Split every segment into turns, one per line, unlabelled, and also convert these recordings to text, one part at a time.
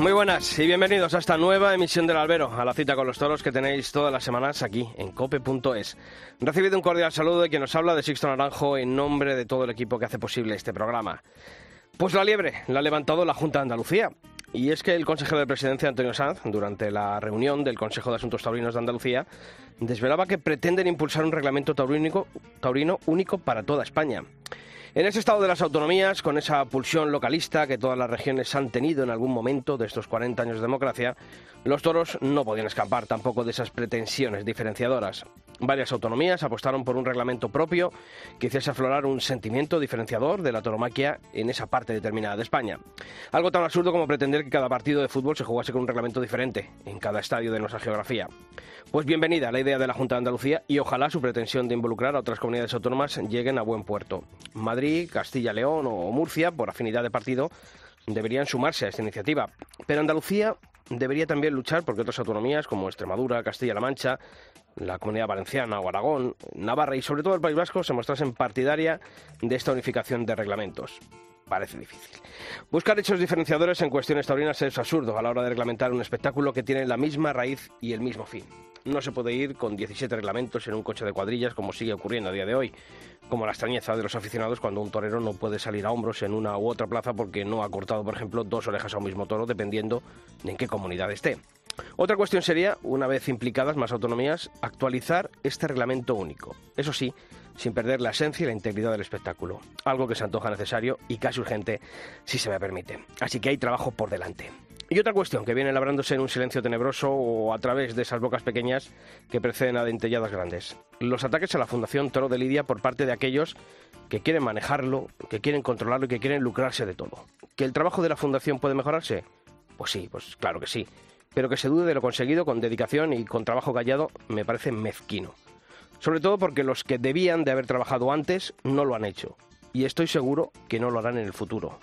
Muy buenas y bienvenidos a esta nueva emisión del Albero, a la cita con los toros que tenéis todas las semanas aquí en cope.es. Recibido un cordial saludo de quien nos habla de Sixto Naranjo en nombre de todo el equipo que hace posible este programa. Pues la liebre la ha levantado la Junta de Andalucía. Y es que el consejero de presidencia, Antonio Sanz, durante la reunión del Consejo de Asuntos Taurinos de Andalucía, desvelaba que pretenden impulsar un reglamento taurino, taurino único para toda España. En ese estado de las autonomías, con esa pulsión localista que todas las regiones han tenido en algún momento de estos 40 años de democracia, los toros no podían escapar tampoco de esas pretensiones diferenciadoras. Varias autonomías apostaron por un reglamento propio que hiciese aflorar un sentimiento diferenciador de la toromaquia en esa parte determinada de España. Algo tan absurdo como pretender que cada partido de fútbol se jugase con un reglamento diferente en cada estadio de nuestra geografía. Pues bienvenida la idea de la Junta de Andalucía y ojalá su pretensión de involucrar a otras comunidades autónomas lleguen a buen puerto. Castilla-León o Murcia, por afinidad de partido, deberían sumarse a esta iniciativa. Pero Andalucía debería también luchar porque otras autonomías como Extremadura, Castilla-La Mancha, la Comunidad Valenciana o Aragón, Navarra y sobre todo el País Vasco se mostrasen partidaria de esta unificación de reglamentos. Parece difícil. Buscar hechos diferenciadores en cuestiones taurinas es absurdo a la hora de reglamentar un espectáculo que tiene la misma raíz y el mismo fin. No se puede ir con 17 reglamentos en un coche de cuadrillas como sigue ocurriendo a día de hoy, como la extrañeza de los aficionados cuando un torero no puede salir a hombros en una u otra plaza porque no ha cortado, por ejemplo, dos orejas a un mismo toro, dependiendo de en qué comunidad esté. Otra cuestión sería, una vez implicadas más autonomías, actualizar este reglamento único. Eso sí, sin perder la esencia y la integridad del espectáculo. Algo que se antoja necesario y casi urgente, si se me permite. Así que hay trabajo por delante. Y otra cuestión que viene labrándose en un silencio tenebroso o a través de esas bocas pequeñas que preceden a dentelladas grandes. Los ataques a la Fundación Toro de Lidia por parte de aquellos que quieren manejarlo, que quieren controlarlo y que quieren lucrarse de todo. ¿Que el trabajo de la Fundación puede mejorarse? Pues sí, pues claro que sí. Pero que se dude de lo conseguido con dedicación y con trabajo callado me parece mezquino. Sobre todo porque los que debían de haber trabajado antes no lo han hecho. Y estoy seguro que no lo harán en el futuro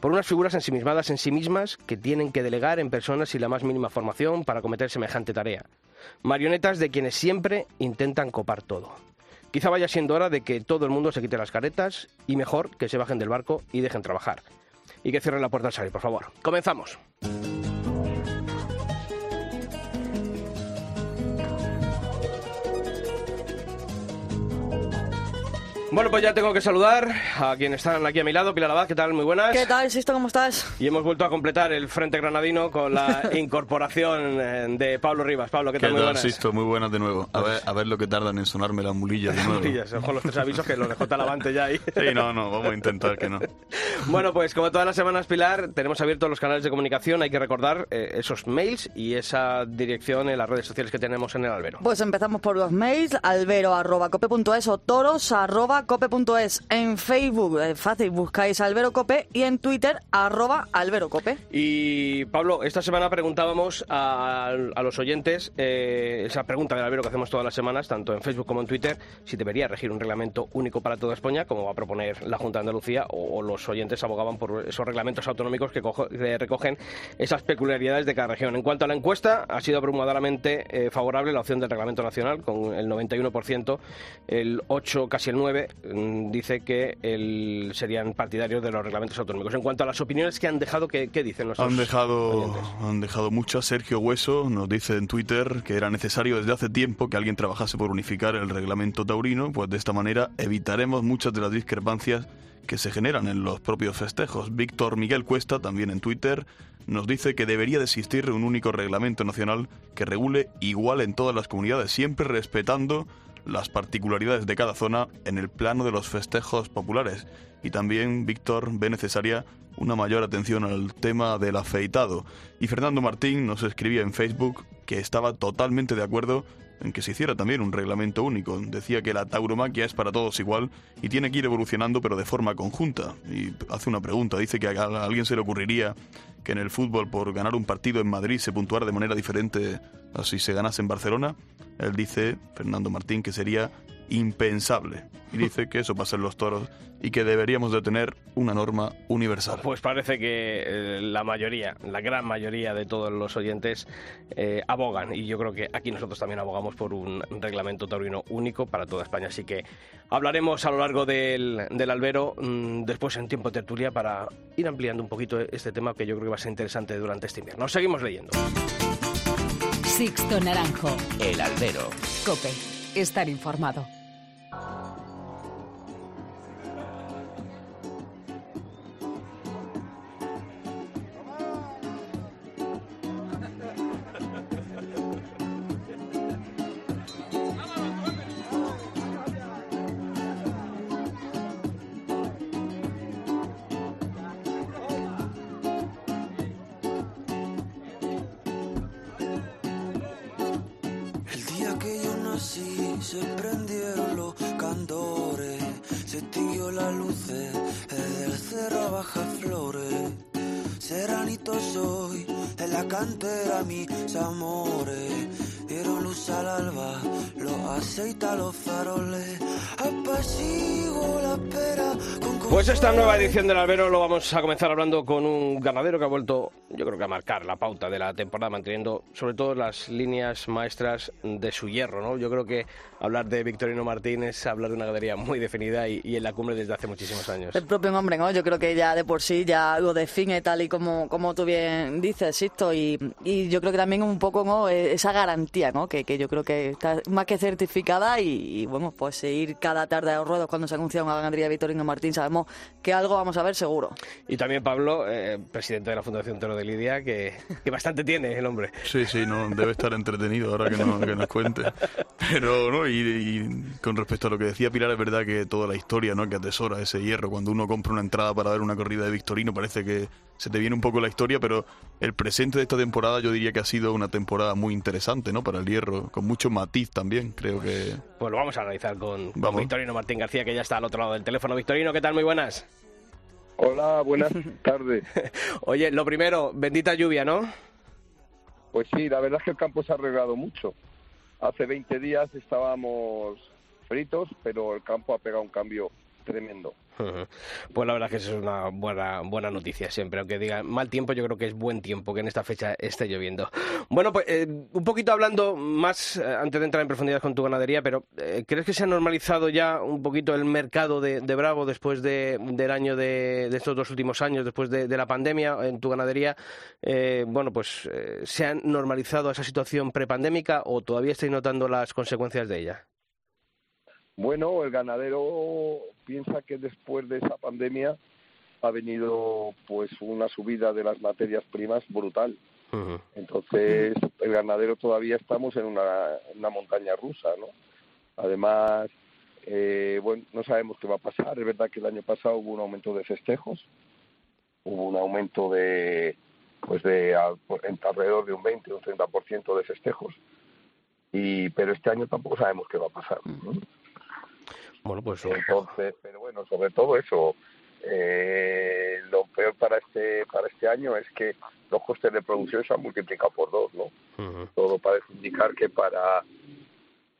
por unas figuras ensimismadas en sí mismas que tienen que delegar en personas sin la más mínima formación para cometer semejante tarea. Marionetas de quienes siempre intentan copar todo. Quizá vaya siendo hora de que todo el mundo se quite las caretas y mejor que se bajen del barco y dejen trabajar. Y que cierren la puerta al salir, por favor. Comenzamos. Bueno, pues ya tengo que saludar a quienes están aquí a mi lado. Pilar Abad, ¿qué tal? Muy buenas.
¿Qué tal, Sisto? ¿Cómo estás?
Y hemos vuelto a completar el Frente Granadino con la incorporación eh, de Pablo Rivas. Pablo, ¿qué tal?
¿Qué
Muy
tal,
buenas.
Sisto? Muy buenas de nuevo. A ver, a ver lo que tardan en sonarme las mulillas de nuevo.
Murillas, ojo los tres avisos que los dejó Talavante ya ahí.
Sí, no, no, vamos a intentar que no.
Bueno, pues como todas las semanas, Pilar, tenemos abiertos los canales de comunicación. Hay que recordar eh, esos mails y esa dirección en las redes sociales que tenemos en el albero.
Pues empezamos por los mails, albero.cope.es o toros.cope.es. En Facebook, eh, fácil, buscáis Albero Cope y en Twitter, arroba Albero Cope.
Y Pablo, esta semana preguntábamos a, los oyentes eh, esa pregunta del albero que hacemos todas las semanas, tanto en Facebook como en Twitter, si debería regir un reglamento único para toda España, como va a proponer la Junta de Andalucía, o, los oyentes abogaban por esos reglamentos autonómicos que, cojo- que recogen esas peculiaridades de cada región. En cuanto a la encuesta, ha sido abrumadoramente eh, favorable la opción del reglamento nacional, con el 91%, el 8, casi el 9, mm, dice que el, serían partidarios de los reglamentos autonómicos. En cuanto a las opiniones que han dejado, ¿qué, qué dicen los
Han dejado,
oyentes?
han dejado muchas. Sergio Hueso nos dice en Twitter que era necesario desde hace tiempo que alguien trabajase por unificar el reglamento taurino, pues de esta manera evitaremos muchas de las discrepancias que se generan en los propios festejos. Víctor Miguel Cuesta, también en Twitter, nos dice que debería de existir un único reglamento nacional que regule igual en todas las comunidades, siempre respetando las particularidades de cada zona en el plano de los festejos populares. Y también Víctor ve necesaria una mayor atención al tema del afeitado. Y Fernando Martín nos escribía en Facebook que estaba totalmente de acuerdo en que se hiciera también un reglamento único. Decía que la tauromaquia es para todos igual y tiene que ir evolucionando pero de forma conjunta. Y hace una pregunta, dice que a alguien se le ocurriría que en el fútbol por ganar un partido en Madrid se puntuara de manera diferente a si se ganase en Barcelona. Él dice, Fernando Martín, que sería impensable. Y dice que eso pasa en los toros y que deberíamos de tener una norma universal.
Pues parece que eh, la mayoría, la gran mayoría de todos los oyentes eh, abogan y yo creo que aquí nosotros también abogamos por un reglamento taurino único para toda España. Así que hablaremos a lo largo del, del albero mm, después en tiempo de tertulia para ir ampliando un poquito este tema que yo creo que va a ser interesante durante este invierno. Seguimos leyendo.
Sixto Naranjo.
El albero.
Cope. Estar informado.
Se prendieron los candores, se extinguió la el cerro baja flores.
Pues esta nueva edición del albero lo vamos a comenzar hablando con un ganadero que ha vuelto, yo creo que a marcar la pauta de la temporada, manteniendo sobre todo las líneas maestras de su hierro, ¿no? Yo creo que hablar de Victorino Martínez es hablar de una ganadería muy definida y, y en la cumbre desde hace muchísimos años.
El propio nombre, ¿no? Yo creo que ya de por sí ya lo define tal y como, como tú bien dices, Sisto, y, y yo creo que también un poco ¿no? Eh, esa garantía, ¿no? Que, que yo creo que está más que certificada y, y, bueno, pues ir cada tarde a los ruedos cuando se anuncia una ganadería de Victorino Martín, sabemos que algo vamos a ver seguro.
Y también Pablo, eh, presidente de la Fundación Toro de Lidia, que, que bastante tiene el hombre.
Sí, sí, no, debe estar entretenido ahora que, no, que nos cuente. Pero, ¿no? Y, y, con respecto a lo que decía Pilar, es verdad que toda la historia, ¿no? Que atesora ese hierro. Cuando uno compra una entrada para ver una corrida de Victorino, parece que se te viene un poco la historia, pero el presente de esta temporada yo diría que ha sido una temporada muy interesante, ¿no? Para el hierro, con mucho matiz también, creo que...
Pues lo vamos a analizar con, con Victorino Martín García, que ya está al otro lado del teléfono. Victorino, ¿qué tal? Muy buenas.
Hola, buenas tardes.
Oye, lo primero, bendita lluvia, ¿no?
Pues sí, la verdad es que el campo se ha arreglado mucho. Hace 20 días estábamos fritos, pero el campo ha pegado un cambio tremendo.
Pues la verdad que eso es una buena, buena noticia siempre, aunque diga mal tiempo, yo creo que es buen tiempo que en esta fecha esté lloviendo. Bueno, pues eh, un poquito hablando más, eh, antes de entrar en profundidad con tu ganadería, pero eh, ¿crees que se ha normalizado ya un poquito el mercado de, de Bravo después de, del año de, de, estos dos últimos años, después de, de la pandemia en tu ganadería? bueno, pues ¿se ha normalizado esa situación prepandémica o todavía estáis notando las consecuencias de ella?
Bueno, el ganadero piensa que después de esa pandemia ha venido pues una subida de las materias primas brutal. Uh -huh. Entonces, el ganadero todavía estamos en una, una montaña rusa, ¿no? Además, eh, bueno, no sabemos qué va a pasar. Es verdad que el año pasado hubo un aumento de festejos, hubo un aumento de, pues de alrededor de un 20 o un 30% de festejos. Y, pero este año tampoco sabemos qué va a pasar. ¿no?
Bueno, pues
entonces, pero bueno, sobre todo eso. Eh, lo peor para este para este año es que los costes de producción se han multiplicado por dos, ¿no? Uh -huh. Todo parece indicar que para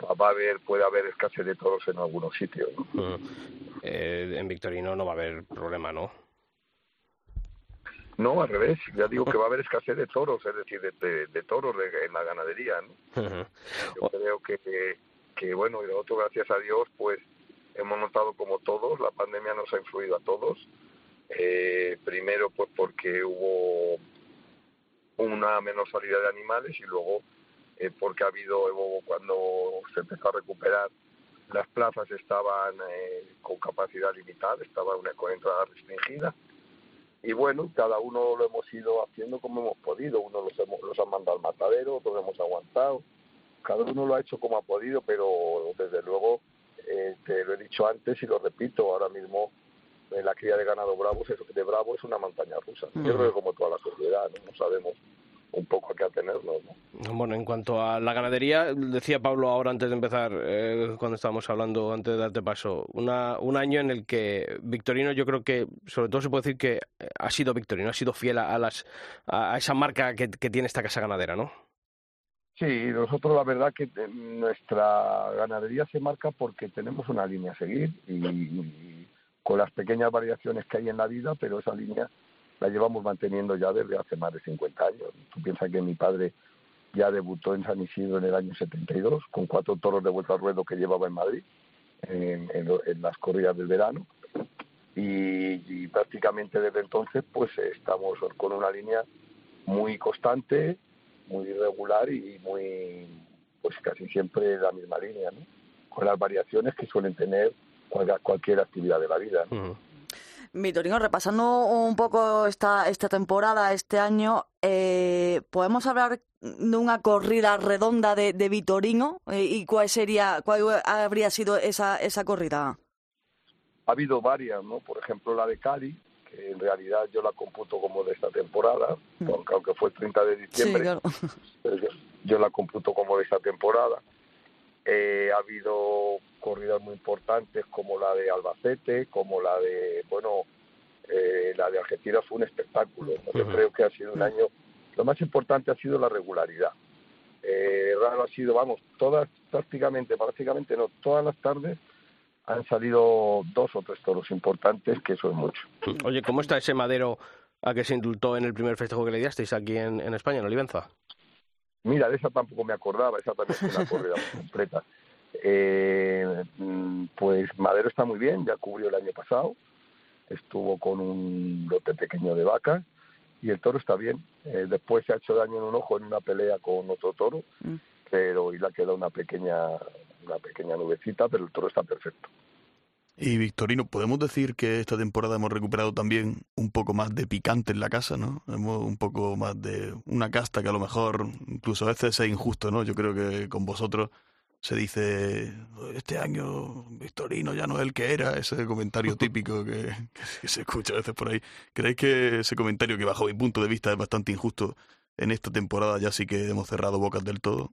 va a haber puede haber escasez de toros en algunos sitios, ¿no?
Uh -huh. eh, en Victorino no va a haber problema, ¿no?
No, al revés. Ya digo que va a haber escasez de toros, es decir, de, de, de toros de, en la ganadería, ¿no? Uh -huh. Yo creo que, que, que bueno, y lo otro, gracias a Dios, pues hemos notado como todos, la pandemia nos ha influido a todos. Eh, primero, pues porque hubo una menor salida de animales y luego eh, porque ha habido, cuando se empezó a recuperar, las plazas estaban eh, con capacidad limitada, estaba una con entrada restringida. Y bueno, cada uno lo hemos ido haciendo como hemos podido. Uno los, hemos, los mandado al matadero, otros hemos aguantado. Cada uno lo ha hecho como ha podido, pero desde luego eh, te lo he dicho antes y lo repito, ahora mismo eh, la cría de ganado bravo de bravo es una montaña rusa. Yo creo que como toda la sociedad, ¿no? no sabemos un poco a qué atenernos. ¿no?
Bueno, en cuanto a la ganadería, decía Pablo ahora antes de empezar, eh, cuando estábamos hablando, antes de darte paso, una, un año en el que Victorino yo creo que, sobre todo se puede decir que ha sido Victorino, ha sido fiel a, las, a esa marca que, que tiene esta casa ganadera, ¿no?
Sí, nosotros la verdad que eh, nuestra ganadería se marca porque tenemos una línea a seguir y, con las pequeñas variaciones que hay en la vida, pero esa línea la llevamos manteniendo ya desde hace más de 50 años. Tú piensas que mi padre ya debutó en San Isidro en el año 72 con cuatro toros de vuelta al ruedo que llevaba en Madrid en, las corridas del verano y, y, prácticamente desde entonces pues estamos con una línea muy constante muy irregular y muy, pues casi siempre la misma línea, ¿no? Con las variaciones que suelen tener cualquier actividad de la vida. ¿no?
Vitorino, repasando un poco esta, esta temporada, este año, eh, ¿podemos hablar de una corrida redonda de, de Vitorino? Eh, ¿Y cuál sería, cuál habría sido esa, esa corrida?
Ha habido varias, ¿no? Por ejemplo, la de Cali, en realidad yo la computo como de esta temporada, mm. aunque, fue el 30 de diciembre, yo, la computo como de esta temporada. Eh, ha habido corridas muy importantes como la de Albacete, como la de, bueno, eh, la de Argentina fue un espectáculo. Yo creo que ha sido un año, lo más importante ha sido la regularidad. Eh, raro ha sido, vamos, todas, prácticamente, prácticamente no, todas las tardes han salido dos o tres toros importantes, que eso es mucho.
Oye, ¿cómo está ese madero a que se indultó en el primer festejo que le disteis aquí en, España, en Olivenza?
Mira, de esa tampoco me acordaba, esa también es una corrida completa. Eh, pues Madero está muy bien, ya cubrió el año pasado, estuvo con un lote pequeño de vacas y el toro está bien. Eh, después se ha hecho daño en un ojo en una pelea con otro toro, mm. pero y le ha quedado una pequeña una pequeña nubecita, pero el toro está perfecto.
Y Victorino, podemos decir que esta temporada hemos recuperado también un poco más de picante en la casa, ¿no? Hemos un poco más de una casta que a lo mejor incluso a veces es injusto, ¿no? Yo creo que con vosotros se dice este año Victorino ya no es el que era, ese comentario típico que, que, se escucha a veces por ahí. ¿Creéis que ese comentario que bajo mi punto de vista es bastante injusto en esta temporada ya sí que hemos cerrado bocas del todo?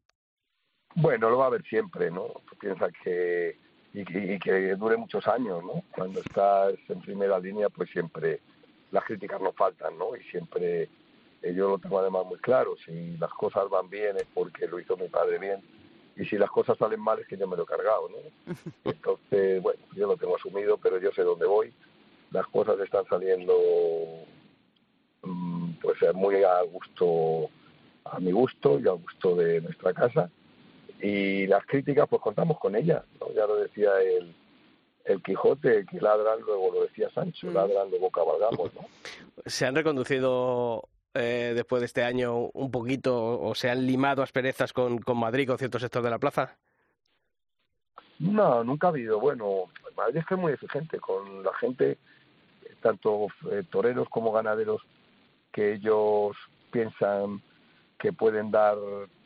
Bueno, lo va a haber siempre, ¿no? Tú piensas que y, que dure muchos años, ¿no? Cuando estás en primera línea, pues siempre las críticas no faltan, ¿no? Y siempre eh, yo lo tengo además muy claro, si las cosas van bien es porque lo hizo mi padre bien y si las cosas salen mal es que yo me lo he cargado, ¿no? Entonces, bueno, yo lo tengo asumido, pero yo sé dónde voy. Las cosas están saliendo mm, pues muy a gusto, a mi gusto y a gusto de nuestra casa y las críticas, pues contamos con ellas, Ya lo decía el, el Quijote, que ladran, luego lo decía Sancho, mm. ladran, luego cabalgamos, ¿no?
¿Se han reconducido eh, después de este año un poquito o se han limado asperezas con, con Madrid, con ciertos sectores de la plaza?
No, nunca ha habido. Bueno, Madrid es que es muy exigente con la gente, tanto eh, toreros como ganaderos, que ellos piensan que pueden dar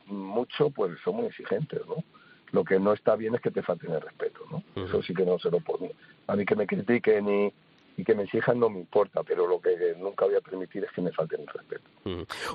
mucho, pues son muy exigentes, ¿no? Lo que no está bien es que te falten el respeto, ¿no? Eso sí que no se lo puedo. A mí que me critiquen y, y que me exijan no me importa, pero lo que nunca voy a permitir es que me falten el respeto.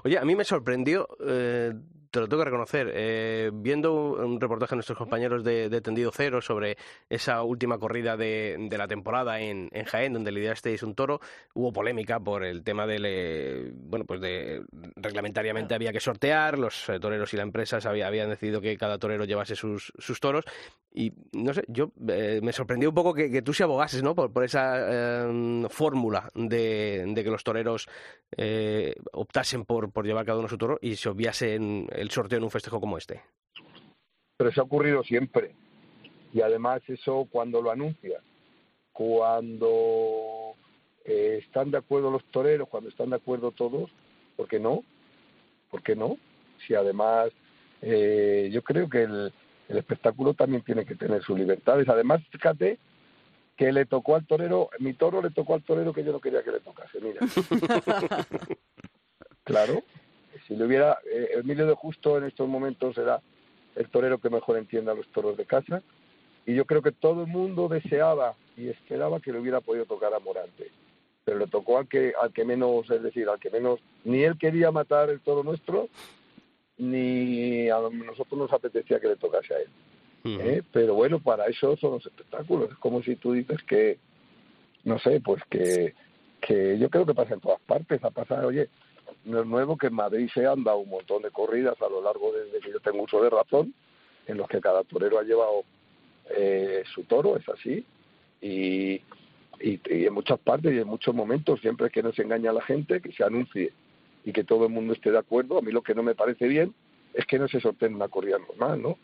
Oye, a mí me sorprendió eh, te lo tengo que reconocer. Eh, viendo un reportaje de nuestros compañeros de, Tendido Cero sobre esa última corrida de, la temporada en, Jaén, donde lidiasteis un toro, hubo polémica por el tema de, bueno, pues de reglamentariamente había que sortear, los eh, toreros y la empresa habían decidido que cada torero llevase sus, toros y no sé, yo eh, me sorprendió un poco que, tú se abogases, ¿no? Por, por esa fórmula de, que los toreros optasen por, por llevar cada uno su toro y se obviasen el sorteo en un festejo como este.
Pero eso ha ocurrido siempre. Y además eso cuando lo anuncia, cuando eh, están de acuerdo los toreros, cuando están de acuerdo todos, ¿por qué no? ¿Por qué no? Si además eh, yo creo que el, el espectáculo también tiene que tener sus libertades. Además, fíjate que le tocó al torero, mi toro le tocó al torero que yo no quería que le tocase, mira. claro, si le hubiera, eh, Emilio de Justo en estos momentos era el torero que mejor entiende a los toros de casa. Y yo creo que todo el mundo deseaba y esperaba que le hubiera podido tocar a Morante. Pero le tocó al que al que menos es decir al que menos ni él quería matar el toro nuestro ni a nosotros nos apetecía que le tocase a él. ¿eh? pero bueno para eso son los espectáculos. Es como si tú dices que no sé pues que que yo creo que pasa en todas partes. A pasar oye no es nuevo que en Madrid se han dado un montón de corridas a lo largo desde que yo tengo uso de razón, en los que cada torero ha llevado eh, su toro, es así, y, y, en muchas partes y en muchos momentos, siempre que no se engaña a la gente, que se anuncie y que todo el mundo esté de acuerdo. A mí lo que no me parece bien es que no se sorteen una corrida normal, ¿no?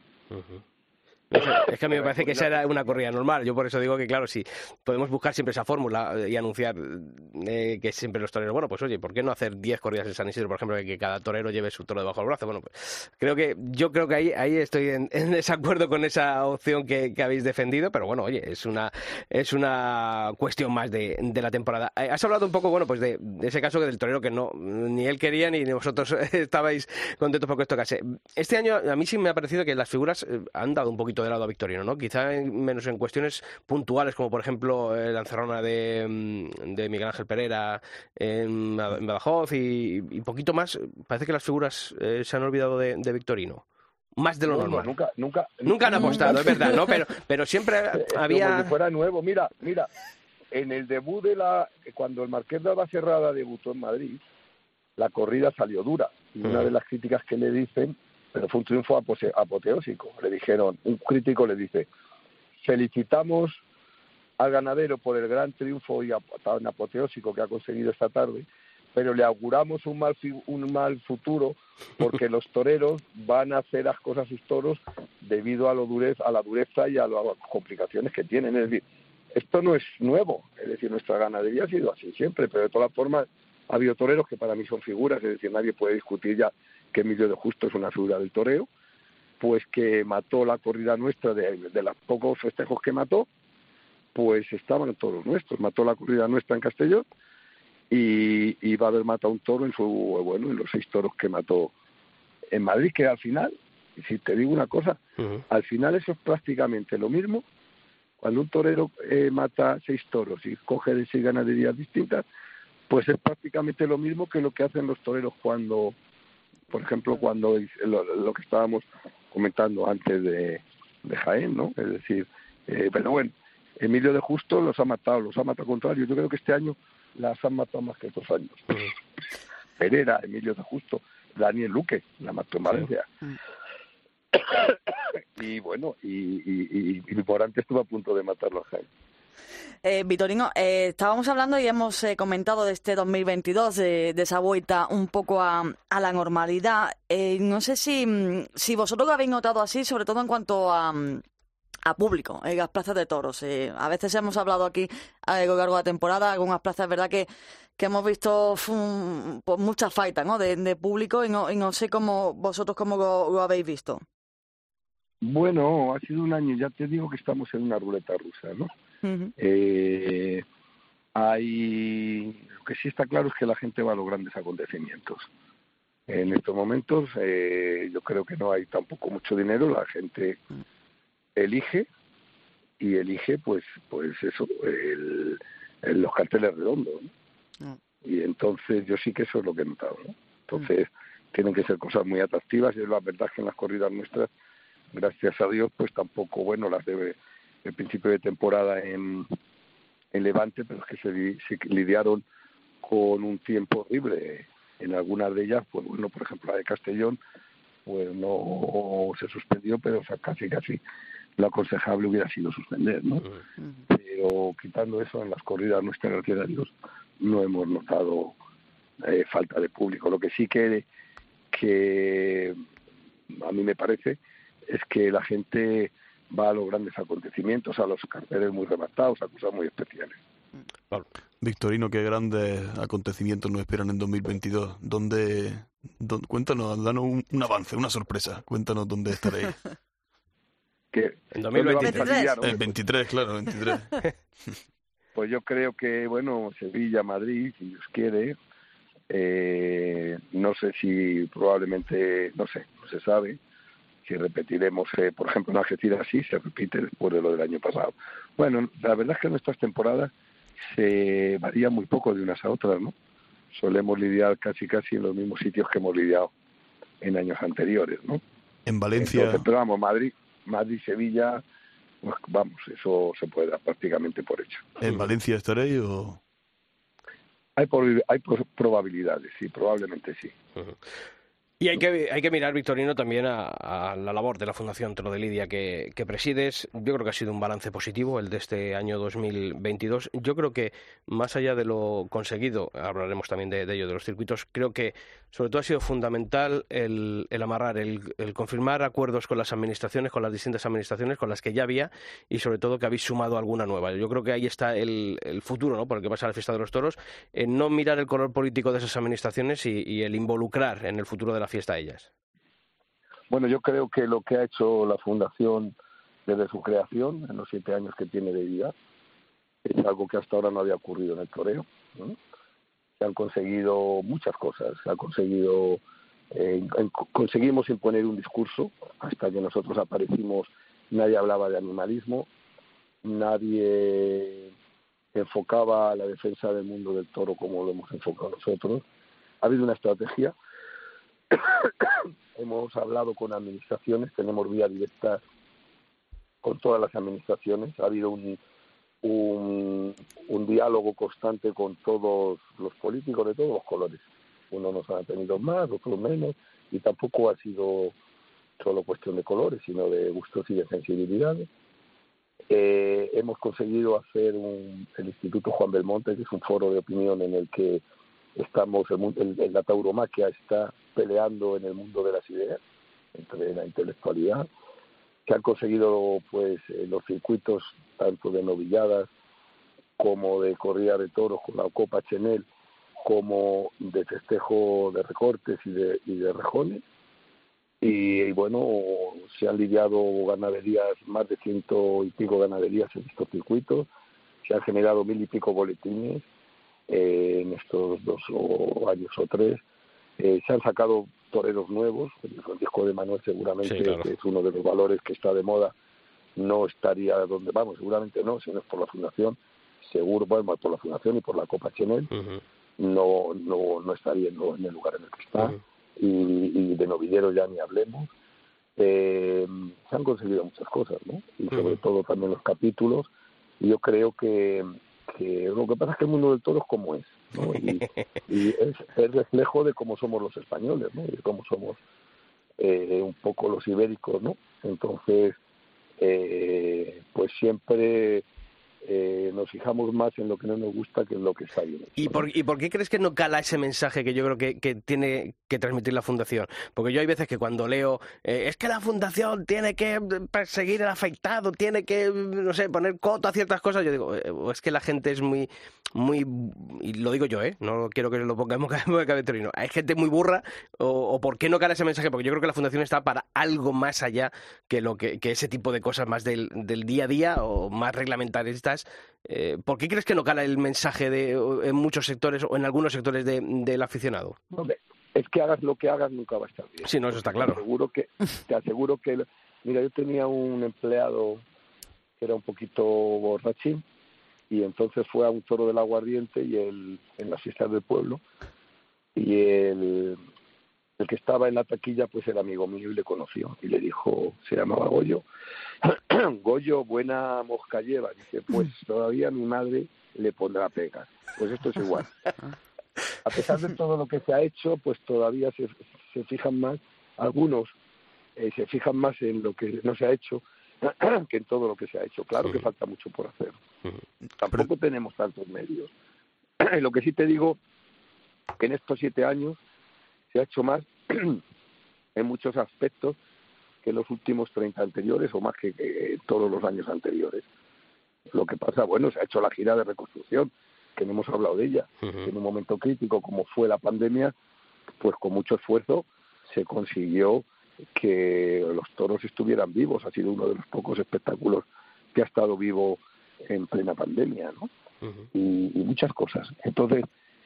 Es que a mí me parece que esa era una corrida normal. Yo por eso digo que, claro, si podemos buscar siempre esa fórmula y anunciar eh, que siempre los toreros, bueno, pues oye, ¿por qué no hacer 10 corridas en San Isidro, por ejemplo, que cada torero lleve su toro debajo del brazo? Bueno, pues creo que yo creo que ahí, ahí estoy en, desacuerdo con esa opción que, habéis defendido, pero bueno, oye, es una, es una cuestión más de, de la temporada. Eh, has hablado un poco, bueno, pues de, ese caso del torero que no, ni él quería ni vosotros estabais contentos por que esto case. Este año a mí sí me ha parecido que las figuras eh, han dado un poquito de lado a Victorino, ¿no? Quizá menos en cuestiones puntuales, como por ejemplo eh, la encerrona de, mm, de, Miguel Ángel Pereira en, Badajoz y, y, poquito más. Parece que las figuras eh, se han olvidado de, Victorino más de lo normal.
Nunca, nunca,
nunca han apostado, es verdad, ¿no? Pero, pero siempre había.
Como si fuera nuevo. Mira, mira, en el debut de la. Cuando el Marqués de Cerrada debutó en Madrid, la corrida salió dura. Y una de las críticas que le dicen pero fue un triunfo apoteósico. Le dijeron, un crítico le dice, felicitamos al ganadero por el gran triunfo y tan apoteósico que ha conseguido esta tarde, pero le auguramos un mal, un mal futuro porque los toreros van a hacer las cosas sus toros debido a, a la dureza y a las complicaciones que tienen. Es decir, esto no es nuevo, es decir, nuestra ganadería ha sido así siempre, pero de todas formas ha habido toreros que para mí son figuras, es decir, nadie puede discutir ya que Emilio de Justo es una figura del toreo, pues que mató la corrida nuestra de, los pocos festejos que mató, pues estaban todos nuestros. Mató la corrida nuestra en Castellón y iba a haber matado un toro en su bueno en los seis toros que mató en Madrid, que al final, si te digo una cosa, al final eso es prácticamente lo mismo. Cuando un torero eh, mata seis toros y coge de seis ganaderías distintas, pues es prácticamente lo mismo que lo que hacen los toreros cuando por ejemplo, cuando lo, que estábamos comentando antes de, de Jaén, ¿no? Es decir, eh, pero bueno, Emilio de Justo los ha matado, los ha matado contrario. Yo creo que este año las han matado más que estos años. Pereira, Emilio de Justo, Daniel Luque, la mató en Valencia. y bueno, y, y, y, por antes estuvo a punto de matarlo a Jaén.
Eh, Vitorino, eh, estábamos hablando y hemos eh, comentado de este 2022, de, de esa vuelta un poco a, a la normalidad. Eh, no sé si, mm, si vosotros lo habéis notado así, sobre todo en cuanto a, mm, a público en las plazas de toros. a veces hemos hablado aquí a lo largo de la temporada, algunas plazas, verdad que, que hemos visto pues muchas faltas ¿no? de, público y no, y no sé cómo vosotros cómo lo habéis visto.
Bueno, ha sido un año, ya te digo que estamos en una ruleta rusa, ¿no? Eh, hay lo que sí está claro es que la gente va a los grandes acontecimientos. En estos momentos eh, yo creo que no hay tampoco mucho dinero, la gente elige y elige pues pues eso el, los carteles redondos y entonces yo sí que eso es lo que he notado ¿no? entonces tienen que ser cosas muy atractivas. Y es la verdad que en las corridas nuestras gracias a Dios pues tampoco bueno las debe el principio de temporada en, en Levante, pero es que se, lidiaron con un tiempo horrible. En algunas de ellas, pues bueno, por ejemplo la de Castellón, pues no se suspendió, pero casi casi lo aconsejable hubiera sido suspender, ¿no? Pero quitando eso, en las corridas nuestras, gracias a Dios, no hemos notado eh, falta de público. Lo que sí que, que a mí me parece es que la gente va a los grandes acontecimientos, a los carteles muy rematados, a cosas muy especiales.
Victorino, qué grandes acontecimientos nos esperan en 2022. ¿Dónde, cuéntanos, danos un, avance, una sorpresa. Cuéntanos dónde estaréis.
En 2023.
El 23, claro, 23.
pues yo creo que, bueno, Sevilla, Madrid, si Dios quiere. Eh, no sé si probablemente, no sé, no se sabe si repetiremos, eh, por ejemplo, en Algeciras sí, se repite después de lo del año pasado. Bueno, la verdad es que nuestras temporadas se varían muy poco de unas a otras, ¿no? Solemos lidiar casi casi en los mismos sitios que hemos lidiado en años anteriores, ¿no?
En Valencia.
pero vamos, Madrid, Madrid, Sevilla, pues, vamos, eso se puede dar prácticamente por hecho.
¿En Valencia estaréis o...?
Hay, hay probabilidades, sí, probablemente sí.
Y hay que, hay que mirar, Victorino, también a, la labor de la Fundación Toro de Lidia que, presides. Yo creo que ha sido un balance positivo el de este año 2022. Yo creo que, más allá de lo conseguido, hablaremos también de, ello, de los circuitos, creo que sobre todo ha sido fundamental el, amarrar, el, confirmar acuerdos con las administraciones, con las distintas administraciones, con las que ya había, y sobre todo que habéis sumado alguna nueva. Yo creo que ahí está el, futuro, ¿no? por el que pasa la fiesta de los toros, en no mirar el color político de esas administraciones y, el involucrar en el futuro de la fiesta a ellas?
Bueno, yo creo que lo que ha hecho la Fundación desde su creación, en los siete años que tiene de vida, es algo que hasta ahora no había ocurrido en el toreo. Se han conseguido muchas cosas, ha conseguido, eh, conseguimos imponer un discurso, hasta que nosotros aparecimos nadie hablaba de animalismo, nadie enfocaba la defensa del mundo del toro como lo hemos enfocado nosotros. Ha habido una estrategia Hemos hablado con administraciones, tenemos vía directa con todas las administraciones. Ha habido un, un, diálogo constante con todos los políticos de todos los colores. Unos nos han tenido más, otros menos, y tampoco ha sido solo cuestión de colores, sino de gustos y de sensibilidades. Eh, hemos conseguido hacer un, el Instituto Juan Belmonte, que es un foro de opinión en el que estamos, el, la tauromaquia está peleando en el mundo de las ideas, entre la intelectualidad, que han conseguido pues eh, los circuitos tanto de novilladas como de corrida de toros con la Copa Chenel, como de festejo de recortes y de, y de rejones. Y, bueno, se han lidiado ganaderías, más de ciento y pico ganaderías en estos circuitos, se han generado mil y pico boletines, eh, en estos dos años o tres. Eh, se han sacado toreros nuevos, el disco de Manuel seguramente es uno de los valores que está de moda, no estaría donde vamos, seguramente no, si no es por la fundación, seguro, bueno, por la fundación y por la Copa Chenel, no, no, no estaría en, el lugar en el que está, y, de novillero ya ni hablemos. Eh, se han conseguido muchas cosas, ¿no? Y sobre todo también los capítulos, yo creo que que lo que pasa es que el mundo del toro es como es, y, es el reflejo de cómo somos los españoles, ¿no? y de cómo somos eh, un poco los ibéricos, ¿no? Entonces, eh, pues siempre eh, nos fijamos más en lo que no nos gusta que en lo que está bien.
¿Y por, ¿Y por qué crees que no cala ese mensaje que yo creo que, que tiene que transmitir la Fundación? Porque yo hay veces que cuando leo, eh, es que la Fundación tiene que perseguir el afectado, tiene que, no sé, poner coto a ciertas cosas, yo digo, eh, es que la gente es muy, muy, y lo digo yo, ¿eh? No quiero que lo pongamos cabezorino, hay gente muy burra, o, por qué no cala ese mensaje, porque yo creo que la Fundación está para algo más allá que, lo que, que ese tipo de cosas más del, del día a día o más eh, ¿por qué crees que no cala el mensaje de, en muchos sectores o en algunos sectores del aficionado?
es que hagas lo que hagas nunca va a estar bien.
Sí, no, eso está claro.
Te aseguro que, te aseguro que mira, yo tenía un empleado que era un poquito borrachín y entonces fue a un toro del aguardiente y el, en las fiestas del pueblo y el, el que estaba en la taquilla pues era amigo mío y le conoció y le dijo, se llamaba Goyo, Goyo, buena mosca lleva. Dice, pues todavía mi madre le pondrá pegas. Pues esto es igual. A pesar de todo lo que se ha hecho, pues todavía se, se fijan más, algunos eh, se fijan más en lo que no se ha hecho que en todo lo que se ha hecho. Claro que falta mucho por hacer. Tampoco tenemos tantos medios. lo que sí te digo, que en estos siete años se ha hecho más en muchos aspectos que en los últimos 30 anteriores o más que, todos los años anteriores. Lo que pasa, bueno, se ha hecho la gira de reconstrucción, que no hemos hablado de ella. En un momento crítico como fue la pandemia, pues con mucho esfuerzo se consiguió que los toros estuvieran vivos. Ha sido uno de los pocos espectáculos que ha estado vivo en plena pandemia, ¿no? y, y, muchas cosas. Entonces,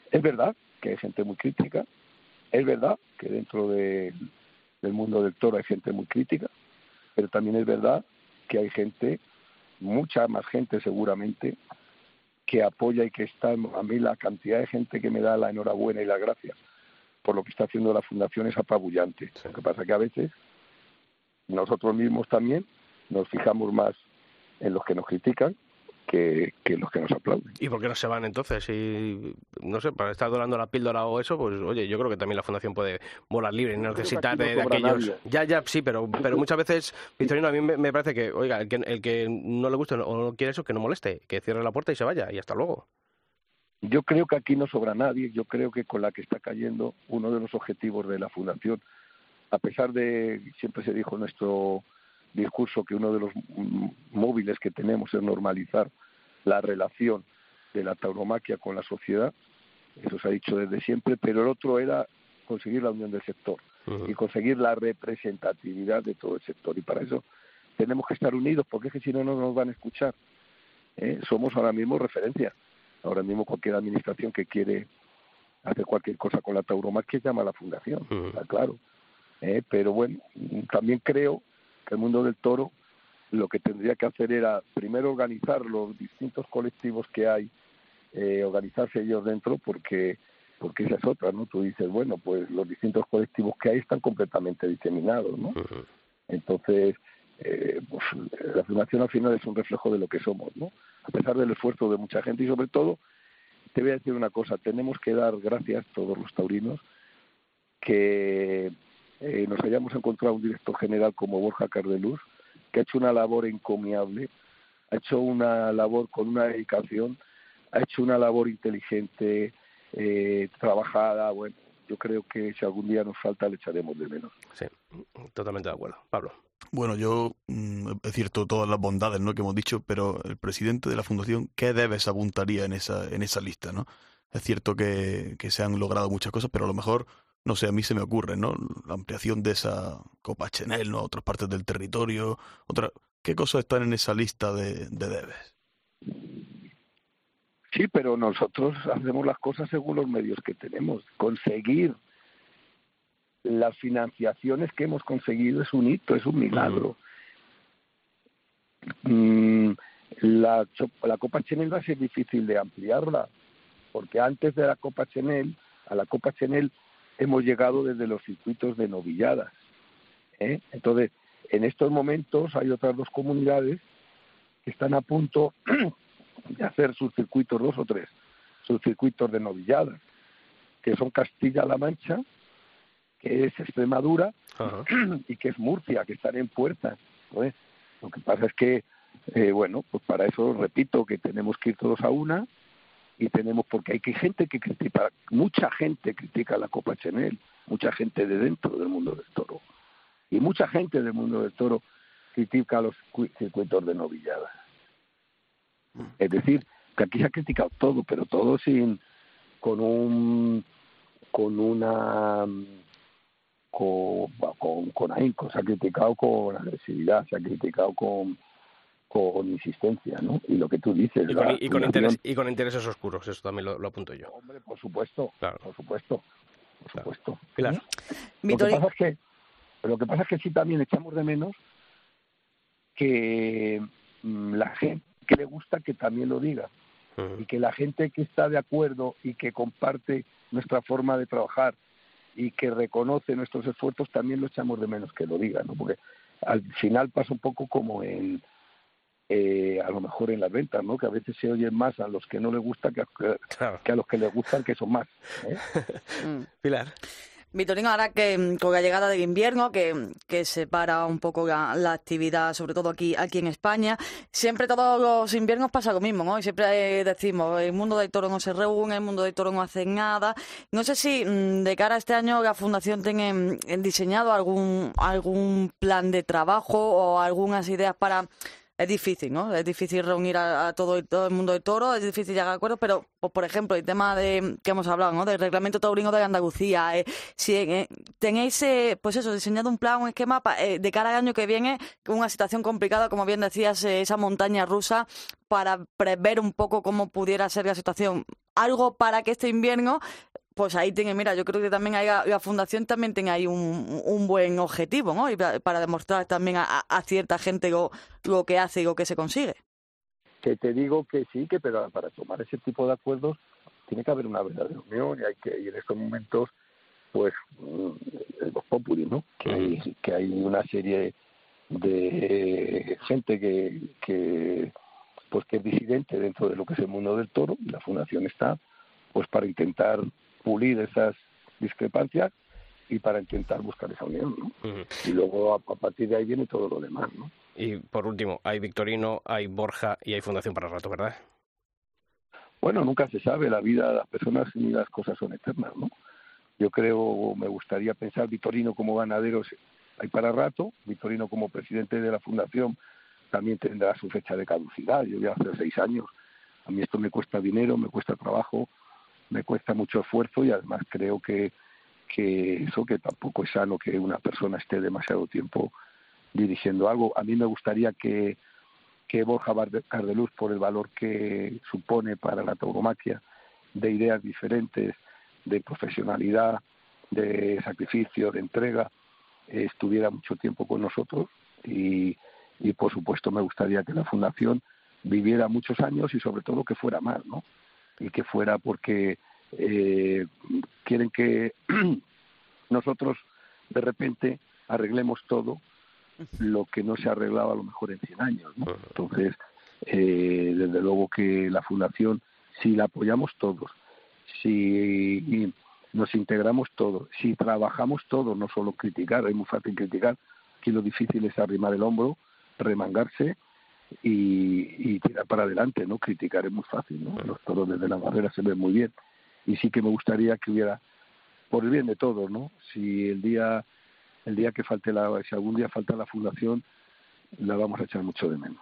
es verdad que hay gente muy crítica, es verdad que dentro del mundo del toro hay gente muy crítica, pero también es verdad que hay gente, mucha más gente seguramente, que apoya y que está, a mí la cantidad de gente que me da la enhorabuena y la gracia por lo que está haciendo la fundación es apabullante. Lo que pasa que a veces nosotros mismos también nos fijamos más en los que nos critican que, los que nos aplauden.
¿Y por qué no se van entonces? Y, no sé, para estar dorando la píldora o eso, pues oye, yo creo que también la Fundación puede volar libre y no necesitar de, aquellos... Ya, ya, sí, pero, pero muchas veces, Victorino, a mí me, parece que, oiga, el que, el que no le guste o no quiere eso, que no moleste, que cierre la puerta y se vaya, y hasta luego.
Yo creo que aquí no sobra nadie, yo creo que con la que está cayendo uno de los objetivos de la Fundación, a pesar de, siempre se dijo nuestro discurso que uno de los móviles que tenemos es normalizar la relación de la tauromaquia con la sociedad, eso se ha dicho desde siempre, pero el otro era conseguir la unión del sector y conseguir la representatividad de todo el sector. Y para eso tenemos que estar unidos, porque es que si no, no nos van a escuchar. ¿eh? Somos ahora mismo referencia. Ahora mismo cualquier administración que quiere hacer cualquier cosa con la tauromaquia llama a la fundación, está claro. ¿eh? Pero bueno, también creo que el mundo del toro lo que tendría que hacer era primero organizar los distintos colectivos que hay, eh, organizarse ellos dentro, porque porque esa es otra, ¿no? Tú dices, bueno, pues los distintos colectivos que hay están completamente diseminados, ¿no? Entonces, eh, pues, la fundación al final es un reflejo de lo que somos, ¿no? A pesar del esfuerzo de mucha gente y sobre todo, te voy a decir una cosa, tenemos que dar gracias todos los taurinos que eh, nos hayamos encontrado un director general como Borja Cardeluz, que ha hecho una labor encomiable, ha hecho una labor con una dedicación, ha hecho una labor inteligente, eh, trabajada, bueno, yo creo que si algún día nos falta le echaremos de menos.
Sí, totalmente de acuerdo. Pablo.
Bueno, yo mm, es cierto todas las bondades ¿no? que hemos dicho, pero el presidente de la fundación, ¿qué debes apuntaría en esa, en esa lista? ¿no? Es cierto que, que se han logrado muchas cosas, pero a lo mejor no sé, a mí se me ocurre, ¿no? La ampliación de esa Copa Chenel, ¿no? A otras partes del territorio, otra... ¿Qué cosas están en esa lista de, de debes?
Sí, pero nosotros hacemos las cosas según los medios que tenemos. Conseguir las financiaciones que hemos conseguido es un hito, es un milagro. Mm, la, la Copa Chenel va a ser difícil de ampliarla, porque antes de la Copa Chenel, a la Copa Chenel hemos llegado desde los circuitos de novilladas. ¿eh? Entonces, en estos momentos hay otras dos comunidades que están a punto de hacer sus circuitos, dos o tres, sus circuitos de novilladas, que son Castilla-La Mancha, que es Extremadura y que es Murcia, que están en puertas. Lo que pasa es que, eh, bueno, pues para eso repito que tenemos que ir todos a una, y tenemos porque hay que gente que critica mucha gente critica la Copa Chanel mucha gente de dentro del mundo del toro y mucha gente del mundo del toro critica los circuitos de novillada. Es decir que aquí se ha criticado todo pero todo sin con un con una con, con, con ahínco, se ha criticado con agresividad, se ha criticado con, con insistencia, ¿no? Y lo que tú dices.
Y con, y con, interés, y con intereses oscuros, eso también lo, apunto yo.
Hombre, por supuesto, claro. por supuesto, por supuesto.
Pilar.
Lo que, pasa es que, lo que pasa es que sí también echamos de menos que mm, la gente que le gusta que también lo diga. Y que la gente que está de acuerdo y que comparte nuestra forma de trabajar y que reconoce nuestros esfuerzos también lo echamos de menos que lo diga, ¿no? Porque al final pasa un poco como en eh, a lo mejor en las ventas, ¿no? Que a veces se oyen más a los que no les gusta que a, que a los que les gustan, que son más. ¿eh?
Mm. Pilar.
Vitorino, ahora que con la llegada del invierno, que, que separa un poco la, actividad, sobre todo aquí, aquí en España, siempre todos los inviernos pasa lo mismo, ¿no? Y siempre eh, decimos, el mundo del toro no se reúne, el mundo del toro no hace nada. No sé si mm, de cara a este año la Fundación tiene mm, diseñado algún, algún plan de trabajo o algunas ideas para es difícil, ¿no? Es difícil reunir a, todo, todo, el mundo de toro, es difícil llegar a acuerdos, pero, pues, por ejemplo, el tema de que hemos hablado, ¿no? Del reglamento taurino de Andalucía, eh, si eh, tenéis, eh, pues eso, diseñado un plan, un esquema de cara al año que viene, una situación complicada, como bien decías, esa montaña rusa, para prever un poco cómo pudiera ser la situación. Algo para que este invierno pues ahí tiene, mira, yo creo que también hay, la Fundación también tiene ahí un, un buen objetivo, ¿no? Y para, demostrar también a, cierta gente lo, lo, que hace y lo que se consigue.
Que te digo que sí, que pero para tomar ese tipo de acuerdos tiene que haber una verdadera unión y hay que y en estos momentos, pues, mm, los populi, ¿no? Que hay, que hay una serie de gente que, que pues que es disidente dentro de lo que es el mundo del toro, y la fundación está pues para intentar pulir esas discrepancias y para intentar buscar esa unión, ¿no? Y luego a, partir de ahí viene todo lo demás, ¿no?
Y por último, hay Victorino, hay Borja y hay Fundación para Rato, ¿verdad?
Bueno, nunca se sabe, la vida de las personas y las cosas son eternas, ¿no? Yo creo, me gustaría pensar Victorino como ganaderos hay para rato, Victorino como presidente de la fundación también tendrá su fecha de caducidad, yo voy a hacer seis años, a mí esto me cuesta dinero, me cuesta trabajo, me cuesta mucho esfuerzo y además creo que, que eso que tampoco es sano que una persona esté demasiado tiempo dirigiendo algo. A mí me gustaría que, que Borja Cardeluz, por el valor que supone para la tauromaquia, de ideas diferentes, de profesionalidad, de sacrificio, de entrega, estuviera mucho tiempo con nosotros y, y por supuesto me gustaría que la fundación viviera muchos años y sobre todo que fuera más, ¿no? Y que fuera porque eh, quieren que nosotros de repente arreglemos todo lo que no se ha arreglado a lo mejor en 100 años. ¿no? Entonces, eh, desde luego que la fundación, si la apoyamos todos, si nos integramos todos, si trabajamos todos, no solo criticar, es muy fácil criticar, aquí lo difícil es arrimar el hombro, remangarse y, tirar para adelante, ¿no? Criticar es muy fácil, ¿no? Los toros desde la barrera se ven muy bien. Y sí que me gustaría que hubiera, por el bien de todos, ¿no? Si el día, el día que falte la, si algún día falta la fundación, la vamos a echar mucho de menos.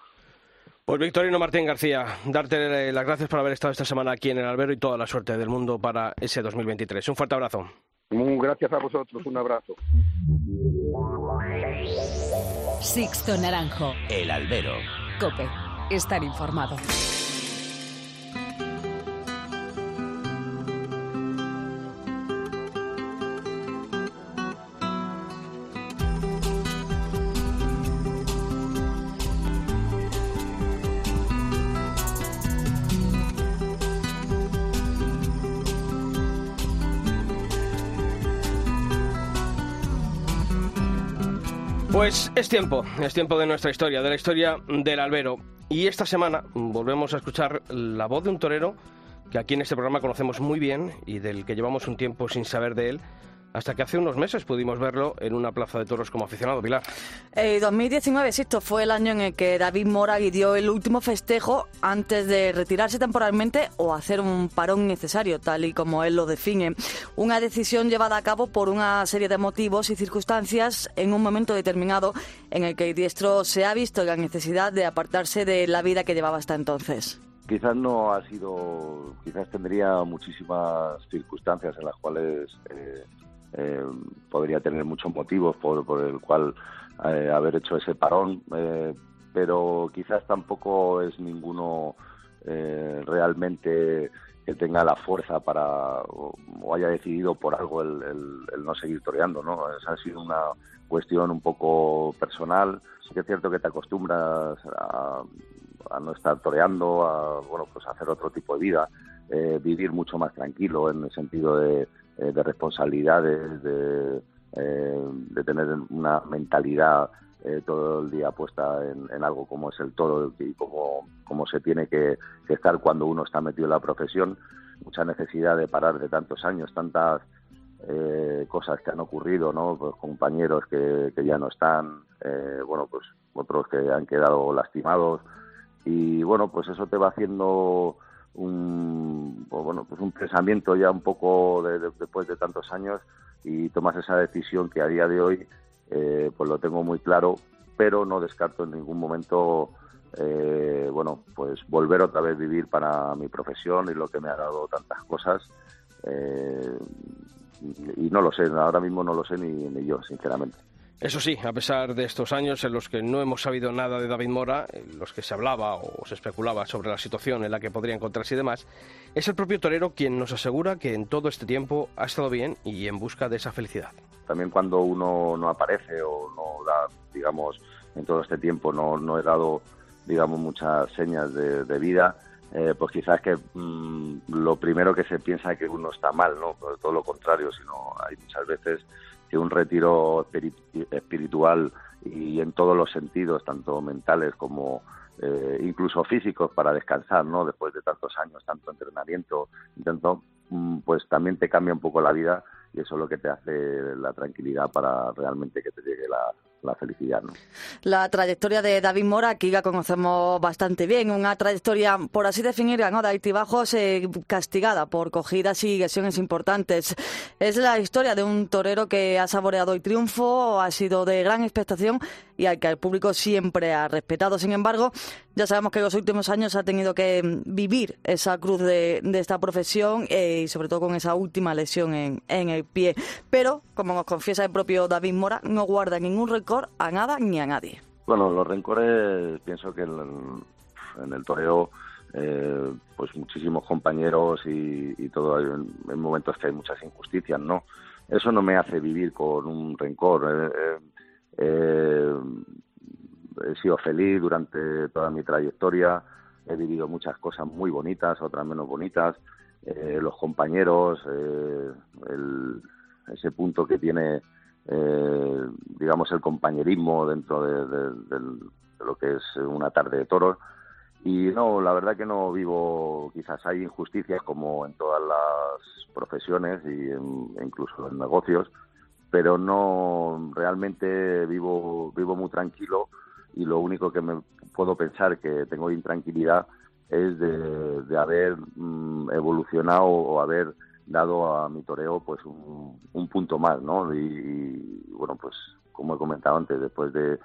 Pues Victorino Martín García, darte las gracias por haber estado esta semana aquí en el Albero y toda la suerte del mundo para ese 2023. Un fuerte abrazo.
Gracias a vosotros, un abrazo.
Sixto Naranjo.
El Albero.
Estar informado.
Pues es tiempo, es tiempo de nuestra historia, de la historia del albero. Y esta semana volvemos a escuchar la voz de un torero que aquí en este programa conocemos muy bien y del que llevamos un tiempo sin saber de él, hasta que hace unos meses pudimos verlo en una plaza de toros como aficionado, Pilar.
Eh, 2019, esto fue el año en el que David Mora dio el último festejo antes de retirarse temporalmente o hacer un parón necesario, tal y como él lo define. Una decisión llevada a cabo por una serie de motivos y circunstancias en un momento determinado en el que el diestro se ha visto la necesidad de apartarse de la vida que llevaba hasta entonces
quizás no ha sido, quizás tendría muchísimas circunstancias en las cuales eh, eh, podría tener muchos motivos por, el cual eh, haber hecho ese parón, eh, pero quizás tampoco es ninguno eh, realmente que tenga la fuerza para o, haya decidido por algo el, no seguir toreando, ¿no? Esa ha sido una cuestión un poco personal. Sí que es cierto que te acostumbras a, no estar toreando, a bueno pues hacer otro tipo de vida, vivir mucho más tranquilo en el sentido de eh, de responsabilidades, de, eh, de, tener una mentalidad eh, todo el día puesta en, algo como es el toro y como, como se tiene que, estar cuando uno está metido en la profesión. Mucha necesidad de parar de tantos años, tantas cosas que han ocurrido, ¿no? Pues compañeros que, que ya no están, bueno, pues otros que han quedado lastimados y bueno, pues eso te va haciendo un bueno pues un pensamiento ya un poco de, después de tantos años y tomas esa decisión que a día de hoy eh, pues lo tengo muy claro pero no descarto en ningún momento eh, bueno pues volver otra vez a vivir para mi profesión y lo que me ha dado tantas cosas eh, y, no lo sé ahora mismo no lo sé ni yo sinceramente
eso sí, a pesar de estos años en los que no hemos sabido nada de David Mora, en los que se hablaba o se especulaba sobre la situación en la que podría encontrarse y demás, es el propio torero quien nos asegura que en todo este tiempo ha estado bien y en busca de esa felicidad.
También cuando uno no aparece o no da, digamos, en todo este tiempo no, no he dado, digamos, muchas señas de, vida, eh, pues quizás que mm, lo primero que se piensa es que uno está mal, ¿no? todo lo contrario, sino hay muchas veces que un retiro espiritual y en todos los sentidos, tanto mentales como eh, incluso físicos, para descansar, ¿no? Después de tantos años, tanto entrenamiento, tanto, mm, pues también te cambia un poco la vida y eso es lo que te hace la tranquilidad para realmente que te llegue la, la felicidad. ¿no?
La trayectoria de David Mora, aquí la conocemos bastante bien, una trayectoria, por así definirla, ¿no? de altibajos eh, castigada por cogidas y lesiones importantes. Es la historia de un torero que ha saboreado el triunfo, ha sido de gran expectación y al que el público siempre ha respetado. Sin embargo, ya sabemos que en los últimos años ha tenido que vivir esa cruz de, esta profesión eh, y sobre todo con esa última lesión en, en el pie. Pero, como nos confiesa el propio David Mora, no guarda ningún a nada ni a nadie.
Bueno, los rencores, pienso que en, el toreo, eh, pues muchísimos compañeros y, todo, en, momentos que hay muchas injusticias, ¿no? Eso no me hace vivir con un rencor. Eh, eh, he sido feliz durante toda mi trayectoria, he vivido muchas cosas muy bonitas, otras menos bonitas. los compañeros, ese punto que tiene eh, digamos, el compañerismo dentro de, lo que es una tarde de toros. Y no, la verdad que no vivo, quizás hay injusticias como en todas las profesiones y incluso en negocios, pero no, realmente vivo, vivo muy tranquilo y lo único que me puedo pensar que tengo intranquilidad es de, haber mm, evolucionado o haber dado a mi toreo pues un, punto más, ¿no? Y, bueno, pues como he comentado antes, después de,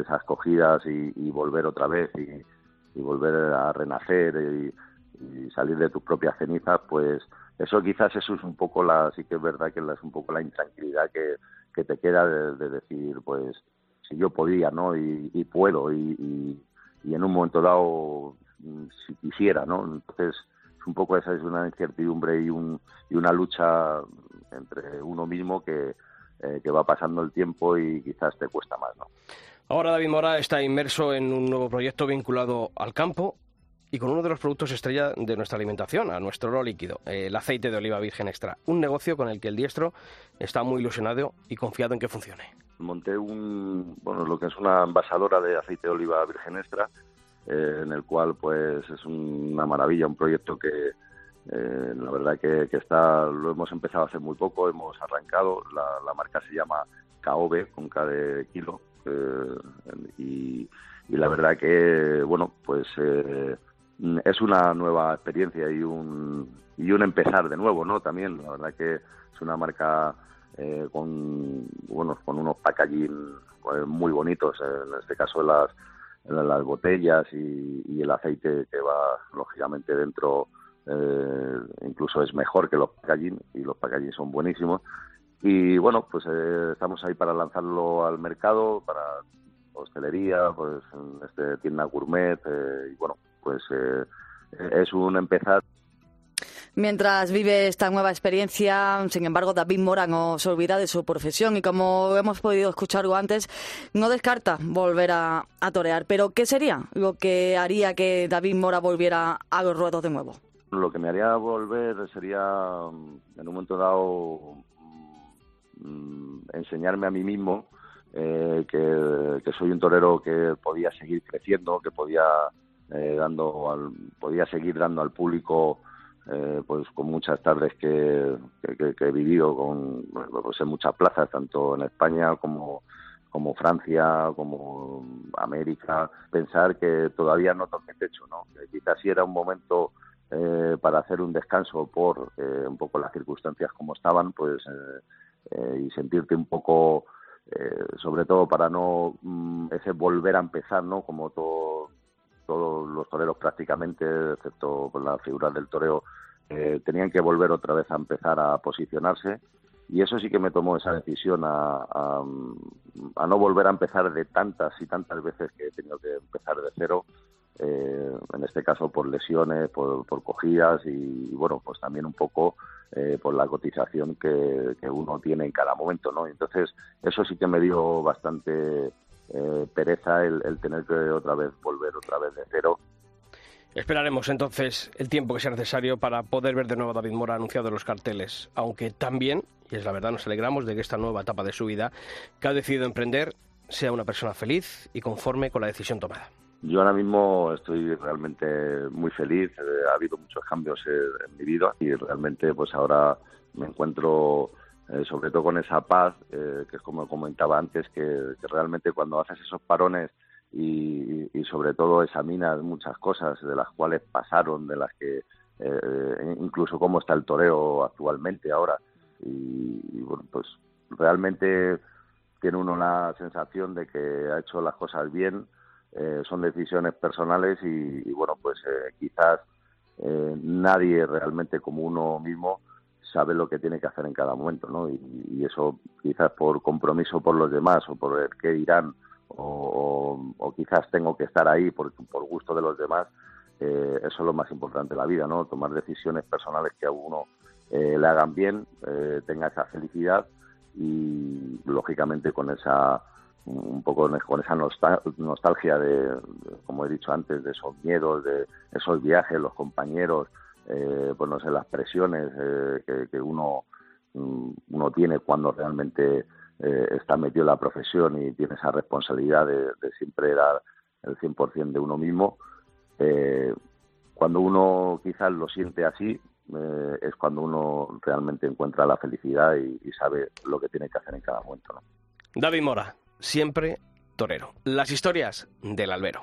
esas cogidas y, volver otra vez y, volver a renacer y, salir de tus propias cenizas, pues eso quizás eso es un poco la, sí que es verdad que es un poco la intranquilidad que, que te queda de, decir, pues si yo podía, ¿no? Y, puedo y, y en un momento dado si quisiera, ¿no? Entonces un poco esa es una incertidumbre y, un, y una lucha entre uno mismo que, eh, que va pasando el tiempo y quizás te cuesta más, ¿no?
Ahora David Mora está inmerso en un nuevo proyecto vinculado al campo y con uno de los productos estrella de nuestra alimentación, a nuestro oro líquido, el aceite de oliva virgen extra. Un negocio con el que el diestro está muy ilusionado y confiado en que funcione.
Monté un, bueno, lo que es una envasadora de aceite de oliva virgen extra eh, en el cual pues es una maravilla, un proyecto que eh, la verdad que, está, lo hemos empezado hace muy poco, hemos arrancado, la, marca se llama KOB, con K de kilo, eh, y, la verdad que, bueno, pues es una nueva experiencia y un, y un empezar de nuevo, ¿no? También, la verdad que es una marca con, bueno, con unos packaging muy bonitos, en este caso las las botellas y, el aceite que va lógicamente dentro eh, incluso es mejor que los packaging y los packaging son buenísimos. Y bueno pues eh, estamos ahí para lanzarlo al mercado para hostelería pues este tienda gourmet eh, y bueno pues es un empezar
Mientras vive esta nueva experiencia, sin embargo, David Mora no se olvida de su profesión y como hemos podido escuchar antes, no descarta volver a, torear. Pero, ¿qué sería lo que haría que David Mora volviera a los ruedos de nuevo?
Lo que me haría volver sería, mm, en un momento dado, mm, enseñarme a mí mismo eh, que, soy un torero que podía seguir creciendo, que podía, eh, dando al, podía seguir dando al público eh, pues con muchas tardes que, he vivido con, pues muchas plazas, tanto en España como, como Francia, como América, pensar que todavía no toqué techo, ¿no? quizás si era un momento eh, para hacer un descanso por eh, un poco las circunstancias como estaban, pues y sentirte un poco, sobre todo para no mm, ese volver a empezar, ¿no? Como todo todos los toreros prácticamente, excepto por la figura del toreo, eh, tenían que volver otra vez a empezar a posicionarse y eso sí que me tomó esa decisión a, no volver a empezar de tantas y tantas veces que he tenido que empezar de cero, eh, en este caso por lesiones, por, por cogidas y, bueno, pues también un poco eh, por la cotización que, que, uno tiene en cada momento, ¿no? Entonces eso sí que me dio bastante eh, pereza el, tener que otra vez volver otra vez de cero.
Esperaremos entonces el tiempo que sea necesario para poder ver de nuevo a David Mora anunciado en los carteles, aunque también, y es la verdad, nos alegramos de que esta nueva etapa de su vida que ha decidido emprender sea una persona feliz y conforme con la decisión tomada.
Yo ahora mismo estoy realmente muy feliz, eh, ha habido muchos cambios eh, en mi vida y realmente pues ahora me encuentro eh, sobre todo con esa paz, que es como comentaba antes, que, realmente cuando haces esos parones y, sobre todo examinas muchas cosas de las cuales pasaron, de las que incluso cómo está el toreo actualmente ahora y, y bueno, pues realmente tiene uno la sensación de que ha hecho las cosas bien, eh, son decisiones personales y, bueno, pues eh, quizás eh, nadie realmente como uno mismo sabe lo que tiene que hacer en cada momento, ¿no? Y, eso quizás por compromiso por los demás o por el qué dirán o, quizás tengo que estar ahí por, por gusto de los demás, eso es lo más importante de la vida, ¿no? Tomar decisiones personales que a uno le hagan bien, tenga esa felicidad y lógicamente con esa un poco con esa nostalgia de, como he dicho antes, de esos miedos, de esos viajes, los compañeros, eh, pues no sé, las presiones eh, que, uno, mm, uno tiene cuando realmente eh, está metido en la profesión y tiene esa responsabilidad de, siempre dar el 100% de uno mismo. Eh, cuando uno quizás lo siente así, es cuando uno realmente encuentra la felicidad y, y, sabe lo que tiene que hacer en cada momento. ¿no?
David Mora, siempre torero. Las historias del albero.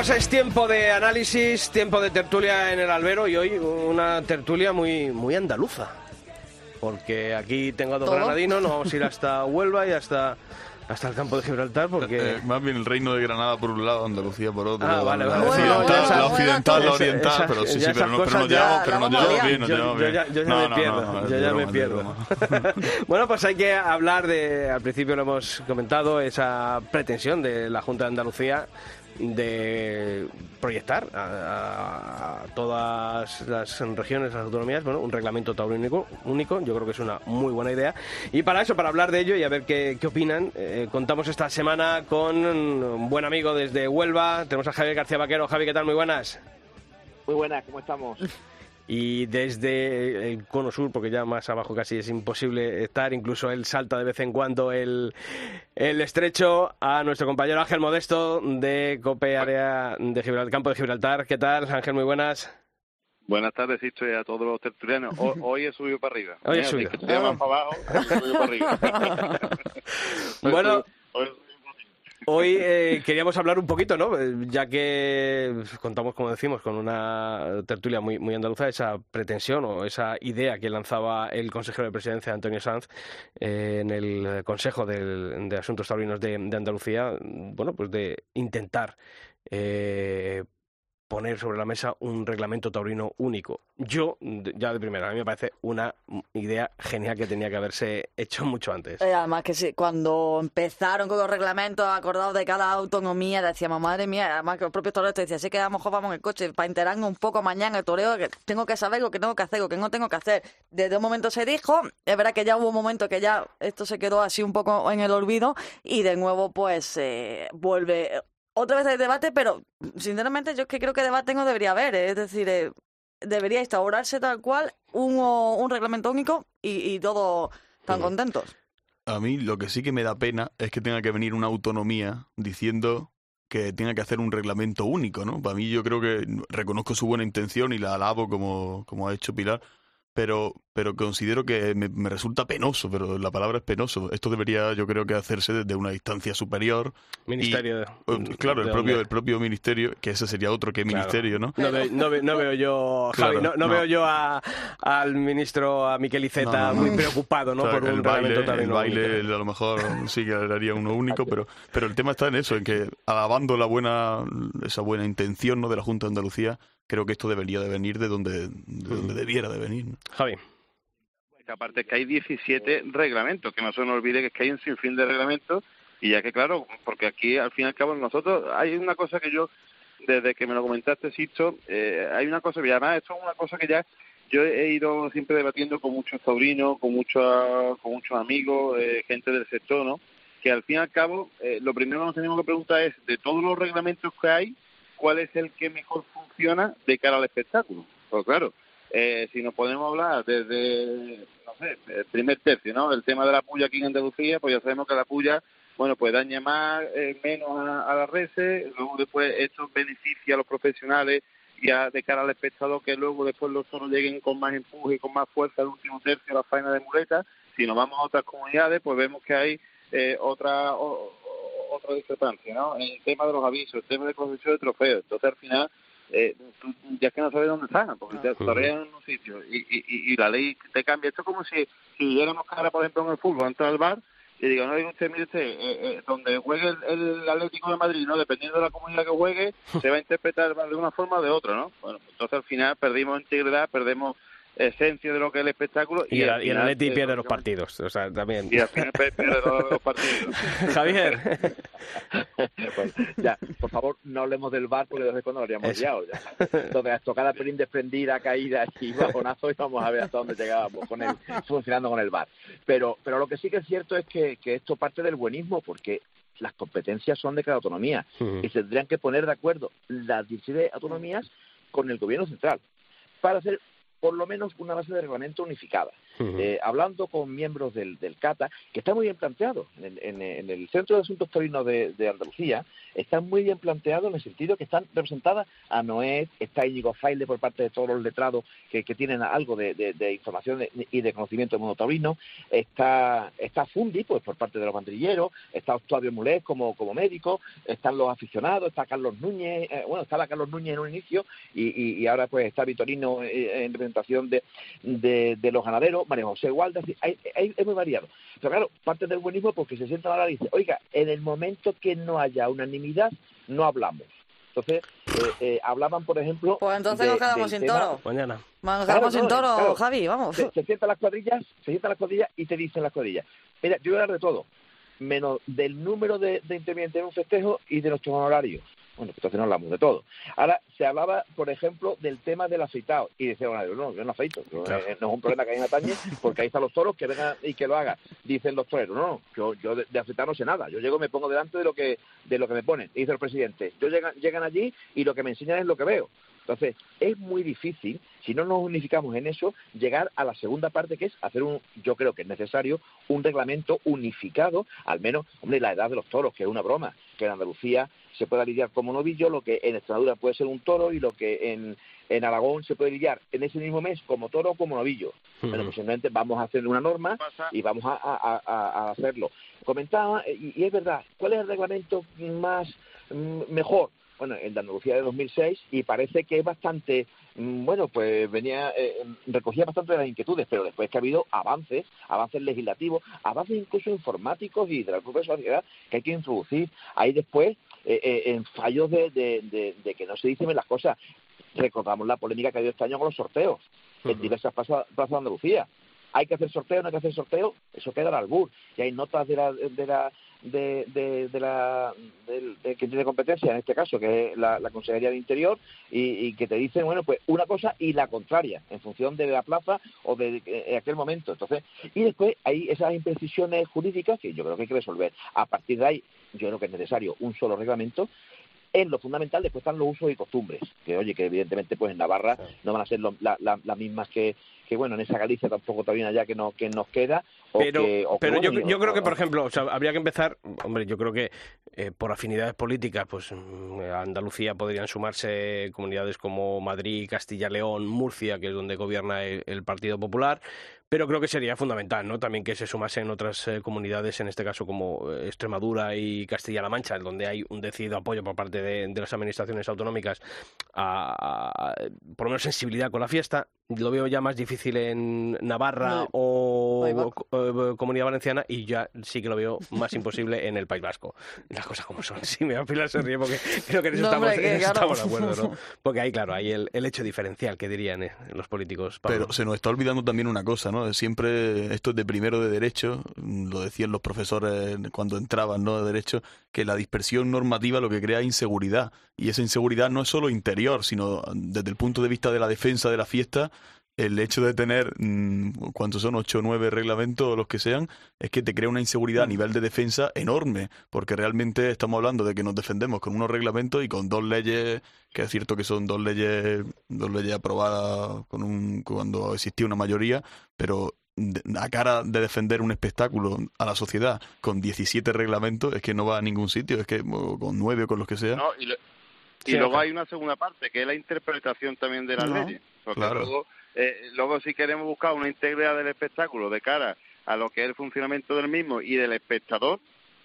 Pues es tiempo de análisis, tiempo de tertulia en el albero y hoy una tertulia muy, muy andaluza. Porque aquí tengo a dos granadinos, nos vamos a ir hasta Huelva y hasta, hasta el campo de Gibraltar porque...
Eh, más bien el reino de Granada por un lado, Andalucía por otro.
Ah, vale,
la,
vale.
occidental,
Bueno,
la
bueno,
occidental, la
bueno,
oriental,
esas-
pero sí, sí, pero, no, pero nos llevamos,
la
pero nos
vamos a
llevamos bien, nos
yo, yo
bien.
ya, yo ya
No,
me
no,
pierdo,
no,
yo ya
broma,
me pierdo. bueno, pues hay que hablar de, al principio lo hemos comentado, esa pretensión de la Junta de Andalucía de proyectar a, a todas las regiones, las autonomías, bueno, un reglamento taurino único, yo creo que es una muy buena idea. Y para eso, para hablar de ello y a ver qué, qué opinan, eh, contamos esta semana con un buen amigo desde Huelva, tenemos a Javier García Vaquero. Javi, ¿qué tal? Muy buenas.
Muy buenas, ¿cómo estamos?
Y desde el cono sur, porque ya más abajo casi es imposible estar, incluso él salta de vez en cuando el, el estrecho a nuestro compañero Ángel Modesto de Cope Área de Gibraltar, Campo de Gibraltar. ¿Qué tal, Ángel? Muy buenas.
Buenas tardes, Sisto, y a todos los tertulianos. Ho- Hoy he subido para arriba.
Hoy he
si
subido.
Te llaman para abajo, he subido para arriba.
Bueno,
hoy he subido para arriba.
Hoy eh, queríamos hablar un poquito, ¿no? Eh, Ya que contamos, como decimos, con una tertulia muy, muy andaluza, esa pretensión o esa idea que lanzaba el consejero de presidencia, Antonio Sanz, eh, en el Consejo de Asuntos Taurinos de, de Andalucía, bueno, pues de intentar eh, poner sobre la mesa un reglamento taurino único. Yo, de- ya de primera, a mí me parece una idea genial que tenía que haberse hecho mucho antes.
Eh, además que sí, cuando empezaron con los reglamentos acordados de cada autonomía, decíamos, madre mía, además que los propios toreros te decían, sí que a lo mejor vamos en el coche para enterarnos un poco mañana el toreo, que tengo que saber lo que tengo que hacer, lo que no tengo que hacer. Desde un momento se dijo, es verdad que ya hubo un momento que ya esto se quedó así un poco en el olvido y de nuevo pues eh, vuelve otra vez el debate, pero sinceramente yo es que creo que debate no debería haber, eh, es decir, eh, debería instaurarse tal cual un, un reglamento único y, y todos tan contentos.
A mí lo que sí que me da pena es que tenga que venir una autonomía diciendo que tenga que hacer un reglamento único, ¿no? Para mí yo creo que reconozco su buena intención y la alabo como, como ha hecho Pilar, pero, pero considero que me, resulta penoso, pero la palabra es penoso. Esto debería, yo creo que hacerse desde una instancia superior.
Ministerio.
claro, el propio, el propio ministerio, que ese sería otro que ministerio, ¿no?
No, veo yo, Javi, no, veo yo al ministro, a Miquel Iceta, muy preocupado, ¿no?
por un baile, el baile, a lo mejor sí que haría uno único, pero, pero el tema está en eso, en que alabando la buena, esa buena intención, ¿no? De la Junta de Andalucía, creo que esto debería de venir de donde, donde debiera de venir.
Javi.
Pues aparte que hay 17 reglamentos, que no se nos olvide que, es que hay un sinfín de reglamentos y ya que claro, porque aquí al fin y al cabo nosotros, hay una cosa que yo, desde que me lo comentaste, Sisto, eh, hay una cosa, y además esto es una cosa que ya yo he ido siempre debatiendo con muchos sobrinos, con muchos, con muchos amigos, eh, gente del sector, ¿no? Que al fin y al cabo, eh, lo primero que nos tenemos que preguntar es, de todos los reglamentos que hay, cuál es el que mejor funciona de cara al espectáculo. Pues claro, eh, si nos podemos hablar desde, no sé, el primer tercio, ¿no? El tema de la puya aquí en Andalucía, pues ya sabemos que la puya, bueno, pues daña más, eh, menos a, las reses, luego después esto beneficia a los profesionales y a, de cara al espectador que luego después los toros lleguen con más empuje y con más fuerza al último tercio a la faena de muleta. Si nos vamos a otras comunidades, pues vemos que hay eh, otra otra discrepancia, ¿no? El tema de los avisos, el tema de concesión de trofeos. Entonces, al final, eh, ya es que no sabes dónde están, porque te torrean en un sitio y, y, y, la ley te cambia. Esto es como si, si viéramos cara, por ejemplo, en el fútbol, entra al bar y digo, no, usted, mire usted, eh, eh, donde juegue el, Atlético de Madrid, ¿no? Dependiendo de la comunidad que juegue, se va a interpretar de una forma o de otra, ¿no? Bueno, entonces al final perdimos integridad, perdemos esencia de lo que es el espectáculo.
Y, y, el, y Atleti pierde los partidos, o sea, también.
Y al final pierde los partidos.
Javier.
Pues, ya, por favor, no hablemos del bar porque desde cuando lo habríamos liado ya. Entonces, tocada pelín desprendida, caída y bajonazo y vamos a ver hasta dónde llegábamos con el, funcionando con el bar. Pero, pero lo que sí que es cierto es que, que esto parte del buenismo porque las competencias son de cada autonomía y se tendrían que poner de acuerdo las 17 autonomías con el gobierno central para hacer por lo menos una base de reglamento unificada. Eh, hablando con miembros del, del, CATA, que está muy bien planteado. En, el Centro de Asuntos Torinos de, Andalucía está muy bien planteado en el sentido que están representadas a Noé, está Íñigo Faile por parte de todos los letrados que, tienen algo de, información y de conocimiento del mundo taurino, está, está Fundi pues por parte de los bandrilleros, está Octavio Mulés como, como médico, están los aficionados, está Carlos Núñez, eh, bueno, estaba Carlos Núñez en un inicio y, ahora pues está Vitorino eh, en representación de, de los ganaderos María José Walda, es muy variado. Pero claro, parte del buenismo porque se sienta ahora y dice, oiga, en el momento que no haya unanimidad, no hablamos. Entonces, eh, eh, hablaban, por ejemplo...
Pues entonces nos quedamos sin toro.
Mañana.
Nos quedamos sin toro, Javi, vamos.
Se, sientan las cuadrillas, se sientan las cuadrillas y te dicen las cuadrillas. Mira, yo voy a hablar de todo, menos del número de, de intervinientes en un festejo y de nuestros honorarios. Bueno, entonces no hablamos de todo. Ahora, se hablaba, por ejemplo, del tema del afeitado. Y decía, bueno, no, yo no afeito. No, es un problema que hay en Atañe, porque ahí están los toros, que vengan y que lo hagan. Dicen los toreros, no, yo, yo de, afeitar no sé nada. Yo llego, me pongo delante de lo que de lo que me ponen. dice el presidente, yo llegan, llegan allí y lo que me enseñan es lo que veo. Entonces, es muy difícil, si no nos unificamos en eso, llegar a la segunda parte, que es hacer un, yo creo que es necesario, un reglamento unificado, al menos, hombre, la edad de los toros, que es una broma, que en Andalucía se pueda lidiar como novillo, lo que en Extremadura puede ser un toro y lo que en, en Aragón se puede lidiar en ese mismo mes como toro o como novillo. Bueno, pues simplemente vamos a hacer una norma y vamos a, a, hacerlo. Comentaba, y, y, es verdad, ¿cuál es el reglamento más mm, mejor? Bueno, el de Andalucía de 2006 y parece que es bastante, mm, bueno, pues venía, eh, recogía bastante de las inquietudes, pero después que ha habido avances, avances legislativos, avances incluso informáticos y de la propia sociedad que hay que introducir. Ahí después, eh, eh, en fallos de, de, que no se dicen las cosas. Recordamos la polémica que ha habido este año con los sorteos en diversas plazas, de Andalucía hay que hacer sorteo, no hay que hacer sorteo, eso queda al albur. Y hay notas de la, de la, de, de, de la de, que tiene competencia en este caso que es la, Consejería de Interior y, que te dicen bueno pues una cosa y la contraria en función de la plaza o de, aquel momento. Entonces y después hay esas imprecisiones jurídicas que yo creo que hay que resolver. A partir de ahí yo creo que es necesario un solo reglamento. En lo fundamental después están los usos y costumbres, que oye, que evidentemente pues en Navarra no van a ser las mismas que, que bueno, en esa Galicia tampoco todavía allá que, no, que nos queda.
pero pero yo, yo creo que, por ejemplo, o sea, habría que empezar, hombre, yo creo que eh, por afinidades políticas, pues mm, a Andalucía podrían sumarse comunidades como Madrid, Castilla-León, Murcia, que es donde gobierna el Partido Popular, pero creo que sería fundamental, ¿no? También que se sumasen otras eh, comunidades, en este caso como eh, Extremadura y Castilla-La Mancha, donde hay un decidido apoyo por parte de, las administraciones autonómicas a, por lo menos sensibilidad con la fiesta. Lo veo ya más difícil en Navarra o, eh, Comunidad Valenciana y ya sí que lo veo más imposible en el País Vasco. Las cosas como son. Sí, me va a Pilar se ríe porque creo que en eso, estamos, de acuerdo, ¿no? Porque ahí, claro, hay el, hecho diferencial que dirían los políticos.
Pero se nos está olvidando también una cosa, ¿no? Siempre esto es de primero de derecho, lo decían los profesores cuando entraban, ¿no? De derecho, que la dispersión normativa lo que crea inseguridad. Y esa inseguridad no es solo interior, sino desde el punto de vista de la defensa de la fiesta, el hecho de tener, mm, ¿cuántos son? Ocho o nueve reglamentos o los que sean, es que te crea una inseguridad a mm. nivel de defensa enorme, porque realmente estamos hablando de que nos defendemos con unos reglamentos y con dos leyes, que es cierto que son dos leyes, dos leyes aprobadas con un, cuando existía una mayoría, pero a cara de defender un espectáculo a la sociedad con 17 reglamentos es que no va a ningún sitio, es que con nueve o con los que sea.
y, luego hay una segunda parte, que es la interpretación también de las leyes. claro. Eh, luego si queremos buscar una integridad del espectáculo de cara a lo que es el funcionamiento del mismo y del espectador,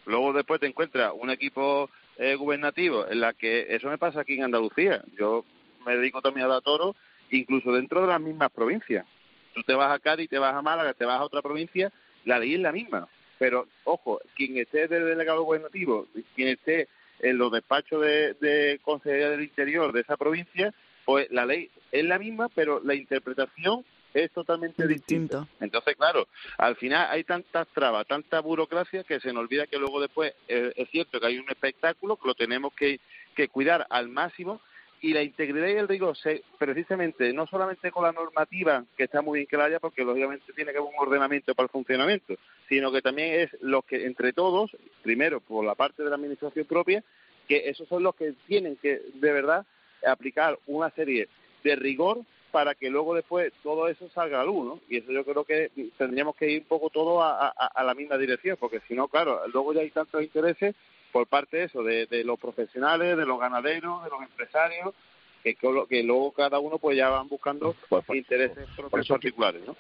luego después te encuentras un equipo eh, gubernativo en la que eso me pasa aquí en Andalucía. Yo me dedico también a dar toro, incluso dentro de las mismas provincias. Tú te vas a Cádiz, te vas a Málaga, te vas a otra provincia, la ley es la misma. Pero, ojo, quien esté del delegado gubernativo, quien esté en los despachos de, de Consejería del Interior de esa provincia, pues la ley es la misma, pero la interpretación es totalmente distinta. Entonces, claro, al final hay tantas trabas, tanta burocracia que se nos olvida que luego después eh, es cierto que hay un espectáculo que lo tenemos que, que cuidar al máximo y la integridad y el rigor precisamente no solamente con la normativa que está muy bien haya porque lógicamente tiene que haber un ordenamiento para el funcionamiento sino que también es lo que entre todos primero por la parte de la administración propia que esos son los que tienen que de verdad aplicar una serie de rigor para que luego después todo eso salga a luz, ¿no? Y eso yo creo que tendríamos que ir un poco todo a, la misma dirección, porque si no, claro, luego ya hay tantos intereses por parte de eso, de, los profesionales, de los ganaderos, de los empresarios, que, que luego cada uno pues ya van buscando pues, pues, intereses particulares, ¿no?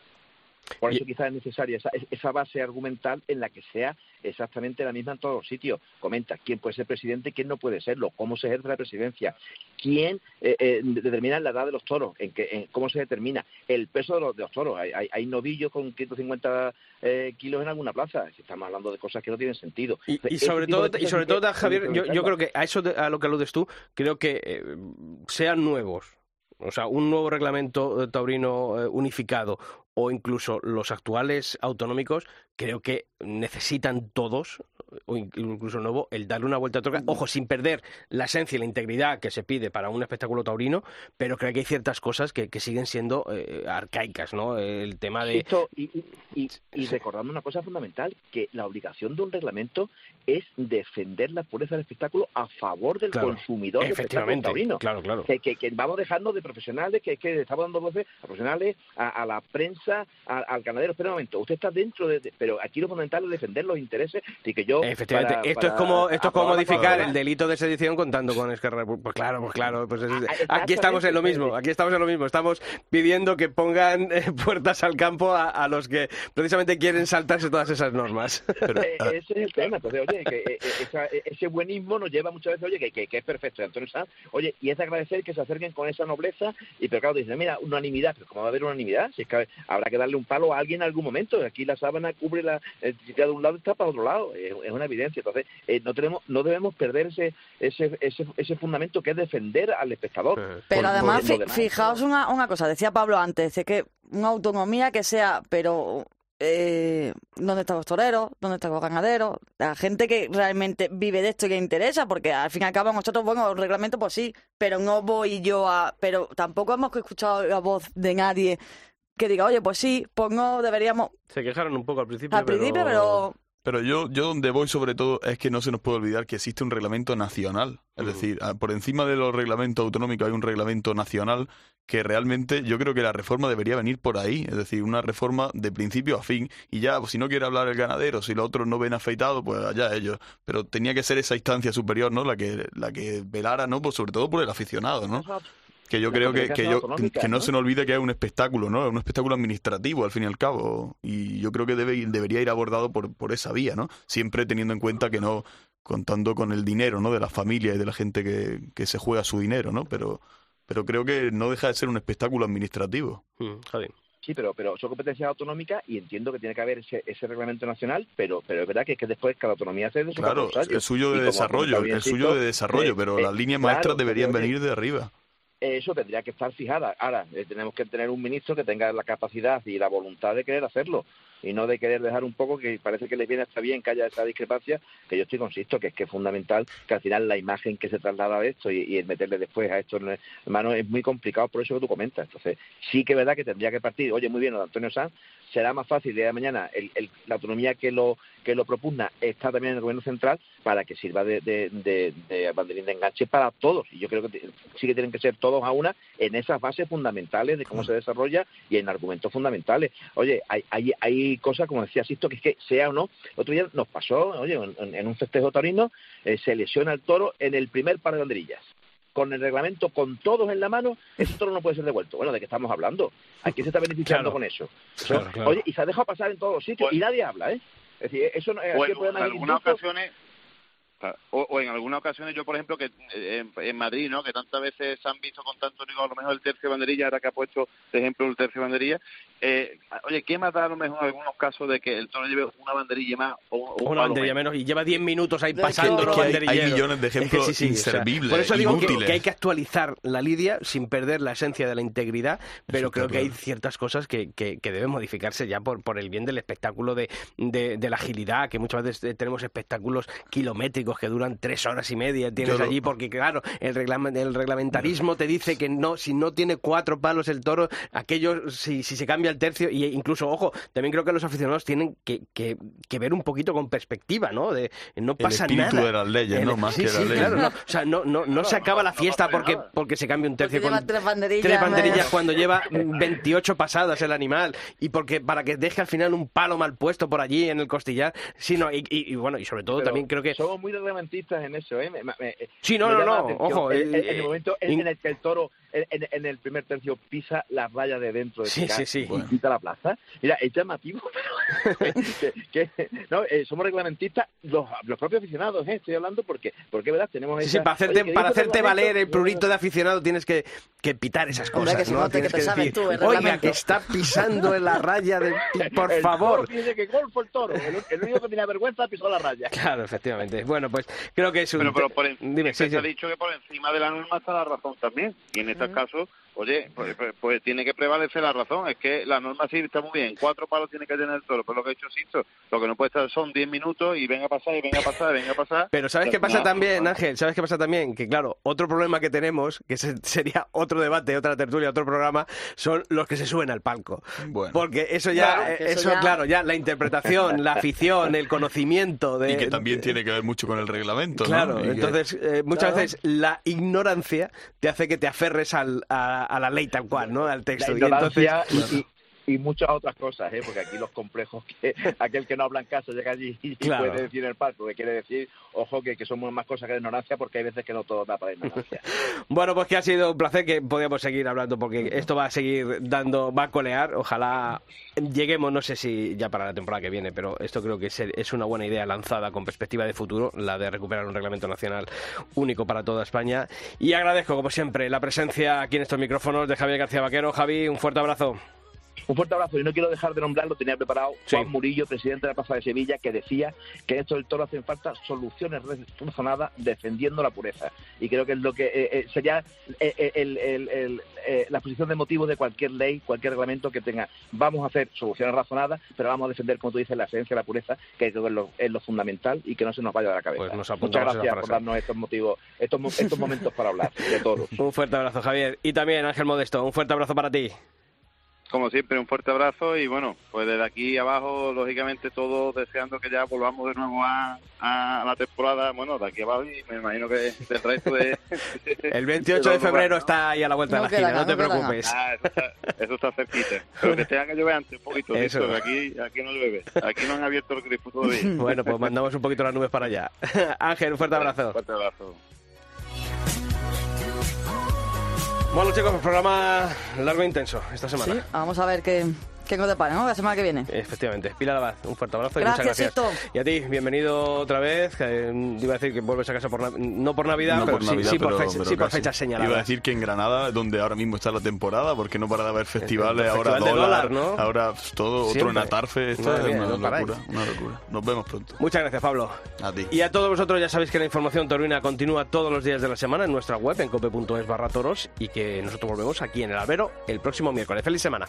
Por eso quizás es necesaria esa, esa, base argumental en la que sea exactamente la misma en todos los sitios. Comenta quién puede ser presidente y quién no puede serlo, cómo se ejerce la presidencia, quién eh, eh, determina la edad de los toros, en, que, cómo se determina el peso de los, de los toros. Hay, hay, novillos con 150 eh, kilos en alguna plaza. Estamos hablando de cosas que no tienen sentido.
Y, sobre todo, y sobre todo, Javier, yo, yo, creo que a eso a lo que aludes tú, creo que sean nuevos o sea, un nuevo reglamento taurino unificado o incluso los actuales autonómicos, creo que necesitan todos, o incluso nuevo, el darle una vuelta a toca. Ojo, sin perder la esencia y la integridad que se pide para un espectáculo taurino, pero creo que hay ciertas cosas que, siguen siendo eh, arcaicas, ¿no? El tema de...
y, recordando una cosa fundamental, que la obligación de un reglamento es defender la pureza del espectáculo a favor del consumidor
efectivamente, taurino. Claro, claro.
Que, que, vamos dejando de profesionales, que, que estamos dando voces a profesionales, a la prensa al ganadero. Espera un momento, usted está dentro de, Pero aquí lo fundamental es defender los intereses y que yo...
Efectivamente, esto, es como, esto es como modificar el delito de sedición contando con Esquerra. Pues claro, pues claro. Pues ah, aquí estamos en lo mismo, aquí estamos en lo mismo. Estamos pidiendo que pongan eh, puertas al campo a, los que precisamente quieren saltarse todas esas normas.
Pero, eh, ah. ese es el tema. Entonces, oye, que eh, ese buenismo nos lleva muchas veces, oye, que, que, es perfecto. Antonio Sanz, oye, y es de agradecer que se acerquen con esa nobleza y pero claro, dicen, mira, unanimidad, pero ¿cómo va a haber unanimidad? Si es que habrá que darle un palo a alguien en algún momento. Aquí la sábana cubre la de un lado está para otro lado, es, una evidencia. Entonces, eh, no tenemos no debemos perder ese, ese, ese, fundamento que es defender al espectador.
Pero además, fijaos una, una cosa, decía Pablo antes, de que una autonomía que sea, pero eh, dónde están los toreros, dónde están los ganaderos, la gente que realmente vive de esto y que interesa, porque al fin y al cabo nosotros, bueno, el reglamento pues sí, pero no voy yo a... Pero tampoco hemos escuchado la voz de nadie que diga, oye, pues sí, pues no deberíamos...
Se quejaron un poco al principio,
Al principio, pero
Pero yo, yo donde voy sobre todo es que no se nos puede olvidar que existe un reglamento nacional. Es decir, por encima de los reglamentos autonómicos hay un reglamento nacional que realmente yo creo que la reforma debería venir por ahí. Es decir, una reforma de principio a fin. Y ya, pues, si no quiere hablar el ganadero, si los otros no ven afeitado, pues allá ellos. Pero tenía que ser esa instancia superior, ¿no? La que, la que velara, ¿no? Pues sobre todo por el aficionado, ¿no? Que yo creo que, que, yo, que no, se nos olvide que es un espectáculo, ¿no? Es un espectáculo administrativo, al fin y al cabo. Y yo creo que debe, debería ir abordado por, por esa vía, ¿no? Siempre teniendo en cuenta que no contando con el dinero, ¿no? De la familia y de la gente que, que se juega su dinero, ¿no? Pero, pero creo que no deja de ser un espectáculo administrativo.
Mm,
sí, pero, pero son competencias autonómicas y entiendo que tiene que haber ese, ese reglamento nacional, pero, pero es verdad que, es que después cada autonomía se de
Claro, el suyo de desarrollo, el suyo de desarrollo, pero las líneas maestras deberían venir de arriba
eso tendría que estar fijada. Ahora, eh, tenemos que tener un ministro que tenga la capacidad y la voluntad de querer hacerlo y no de querer dejar un poco que parece que les viene hasta bien que haya esa discrepancia, que yo estoy consisto que es que es fundamental que al final la imagen que se traslada a esto y, el meterle después a esto en mano es muy complicado por eso que tú comentas. Entonces, sí que es verdad que tendría que partir, oye, muy bien, don Antonio Sanz, será más fácil el día de mañana el, la autonomía que lo que lo propugna está también en el gobierno central para que sirva de, de, banderín de enganche para todos. Y yo creo que sí que tienen que ser todos a una en esas bases fundamentales de cómo se desarrolla y en argumentos fundamentales. Oye hay hay, hay cosas como decía Sisto que es que sea o no otro día nos pasó oye en, un festejo taurino eh, se lesiona el toro en el primer par de banderillas con el reglamento, con todos en la mano, ese toro no puede ser devuelto. Bueno, ¿de qué estamos hablando? ¿A quién se está beneficiando con eso? Oye, y se ha dejado pasar en todos los sitios y nadie habla, ¿eh? Es decir, eso no es...
en algunas ocasiones o, en algunas ocasiones yo, por ejemplo, que eh, en, Madrid, ¿no? Que tantas veces se han visto con tanto digo, a lo mejor el tercio banderilla, ahora que ha puesto de ejemplo el tercio banderilla. Eh, oye, ¿qué más da a lo mejor en algunos casos de que el toro lleve una banderilla más o,
una banderilla menos? y lleva 10 minutos ahí pasando
los hay, hay, millones de ejemplos inservibles,
Por eso digo que, hay que actualizar la lidia sin perder la esencia de la integridad, pero creo que hay ciertas cosas que, que, deben modificarse ya por, por el bien del espectáculo de, de, de la agilidad, que muchas veces tenemos espectáculos kilométricos que duran tres horas y media tienes allí, porque claro, el, el reglamentarismo te dice que no, si no tiene cuatro palos el toro, aquello, si, si se cambia el tercio, y incluso, ojo, también creo que los aficionados tienen que, que, ver un poquito con perspectiva, ¿no? De no pasa
el espíritu de las leyes, ¿no? Más que
Claro, no, o sea, no, no, no se acaba la fiesta porque, porque se cambia un tercio con tres banderillas, cuando lleva 28 pasadas el animal y porque para que deje al final un palo mal puesto por allí en el costillar, sino y, y, bueno, y sobre todo también creo que
somos muy en eso, ¿eh?
sí, no, no, no, ojo.
En, el eh, momento en, el que el toro en, el primer tercio pisa la raya de dentro de
sí, sí, sí.
y quita la plaza. Mira, es llamativo, pero que, no, eh, somos reglamentistas, los, los propios aficionados, ¿eh? estoy hablando porque, porque verdad, tenemos
esa, sí, para hacerte, para hacerte valer el prurito de aficionado tienes que, que pitar esas cosas,
que
¿no?
Tienes que, decir, tú,
oiga, que está pisando en la raya de... Por
el
favor.
Toro dice que gol fue el toro, el, único que tenía vergüenza pisó la raya.
Claro, efectivamente. Bueno, pues creo que es un...
Pero, pero por, Dime, se ha dicho que por encima de la norma está la razón también, y en este caso Oye, pues, pues, pues, tiene que prevalecer la razón. Es que la norma sí está muy bien. Cuatro palos tiene que tener el toro. Pero lo que ha hecho Sisto, lo que no puede estar son diez minutos y venga a pasar, y venga a pasar, y venga a pasar.
Pero ¿sabes qué pasa también, Ángel? ¿Sabes qué pasa también? Que claro, otro problema que tenemos, que sería otro debate, otra tertulia, otro programa, son los que se suben al palco. Bueno. Porque eso ya, eso, claro, ya la interpretación, la afición, el conocimiento de...
Y que también tiene que ver mucho con el reglamento,
Claro, entonces eh, muchas veces la ignorancia te hace que te aferres al, a la ley tal cual, ¿no? Al texto.
y, entonces, y, muchas otras cosas, ¿eh? porque aquí los complejos, que aquel que no habla en casa llega allí y puede decir en el palco, que quiere decir, ojo, que, que somos más cosas que de ignorancia, porque hay veces que no todo da para ignorancia.
bueno, pues que ha sido un placer que podíamos seguir hablando, porque esto va a seguir dando, va a colear, ojalá lleguemos, no sé si ya para la temporada que viene, pero esto creo que es una buena idea lanzada con perspectiva de futuro, la de recuperar un reglamento nacional único para toda España. Y agradezco, como siempre, la presencia aquí en estos micrófonos de Javier García Vaquero. Javi, un fuerte abrazo.
Un fuerte abrazo y no quiero dejar de nombrarlo, tenía preparado Juan Murillo, presidente de la Plaza de Sevilla, que decía que esto del toro hacen falta soluciones razonadas defendiendo la pureza. Y creo que es lo que eh, eh, sería eh, la posición de motivo de cualquier ley, cualquier reglamento que tenga. Vamos a hacer soluciones razonadas, pero vamos a defender, como tú dices, la esencia de la pureza, que creo que es lo, fundamental y que no se nos vaya de la cabeza.
Pues
Muchas gracias por darnos estos motivos, estos, estos momentos para hablar de toros.
un fuerte abrazo, Javier. Y también, Ángel Modesto, un fuerte abrazo para ti.
Como siempre, un fuerte abrazo y bueno, pues desde aquí abajo, lógicamente, todos deseando que ya volvamos de nuevo a, a la temporada, bueno, de aquí abajo y me imagino que del resto de...
El 28 de febrero está ahí a la vuelta de la esquina, no te preocupes.
Ah, eso está, eso está cerquita. Pero que tenga que llover antes un poquito,
Eso.
listo, aquí, aquí no llueve. Aquí no han abierto el grifo todavía.
Bueno, pues mandamos un poquito las nubes para allá. Ángel, un fuerte abrazo.
Fuerte abrazo.
Bueno, chicos, programa largo e intenso esta semana.
Sí, vamos a ver qué, qué nos depara, ¿no? La semana que viene.
Efectivamente. Pilar Abad, un fuerte abrazo y
Gracias,
muchas gracias. Y a ti, bienvenido otra vez. que, eh, iba a decir que vuelves a casa por no por Navidad,
No
pero,
por
sí,
Navidad,
sí por,
pero-
fecha-
pero
sí por
casi.
fechas señaladas.
Iba a decir que en Granada, donde ahora mismo está la temporada, porque no para de haber festivales,
el
ahora
festival de
dólar,
dólar, ¿no?
ahora pues, todo, otro
Siempre.
en Atarfe, esto
Madre
es
mía,
una
no paráis.
locura, una locura. Nos vemos pronto.
Muchas gracias, Pablo.
A ti.
Y a todos vosotros ya sabéis que la información taurina continúa todos los días de la semana en nuestra web en cope.es barra toros y que nosotros volvemos aquí en el albero el próximo miércoles. ¡Feliz semana!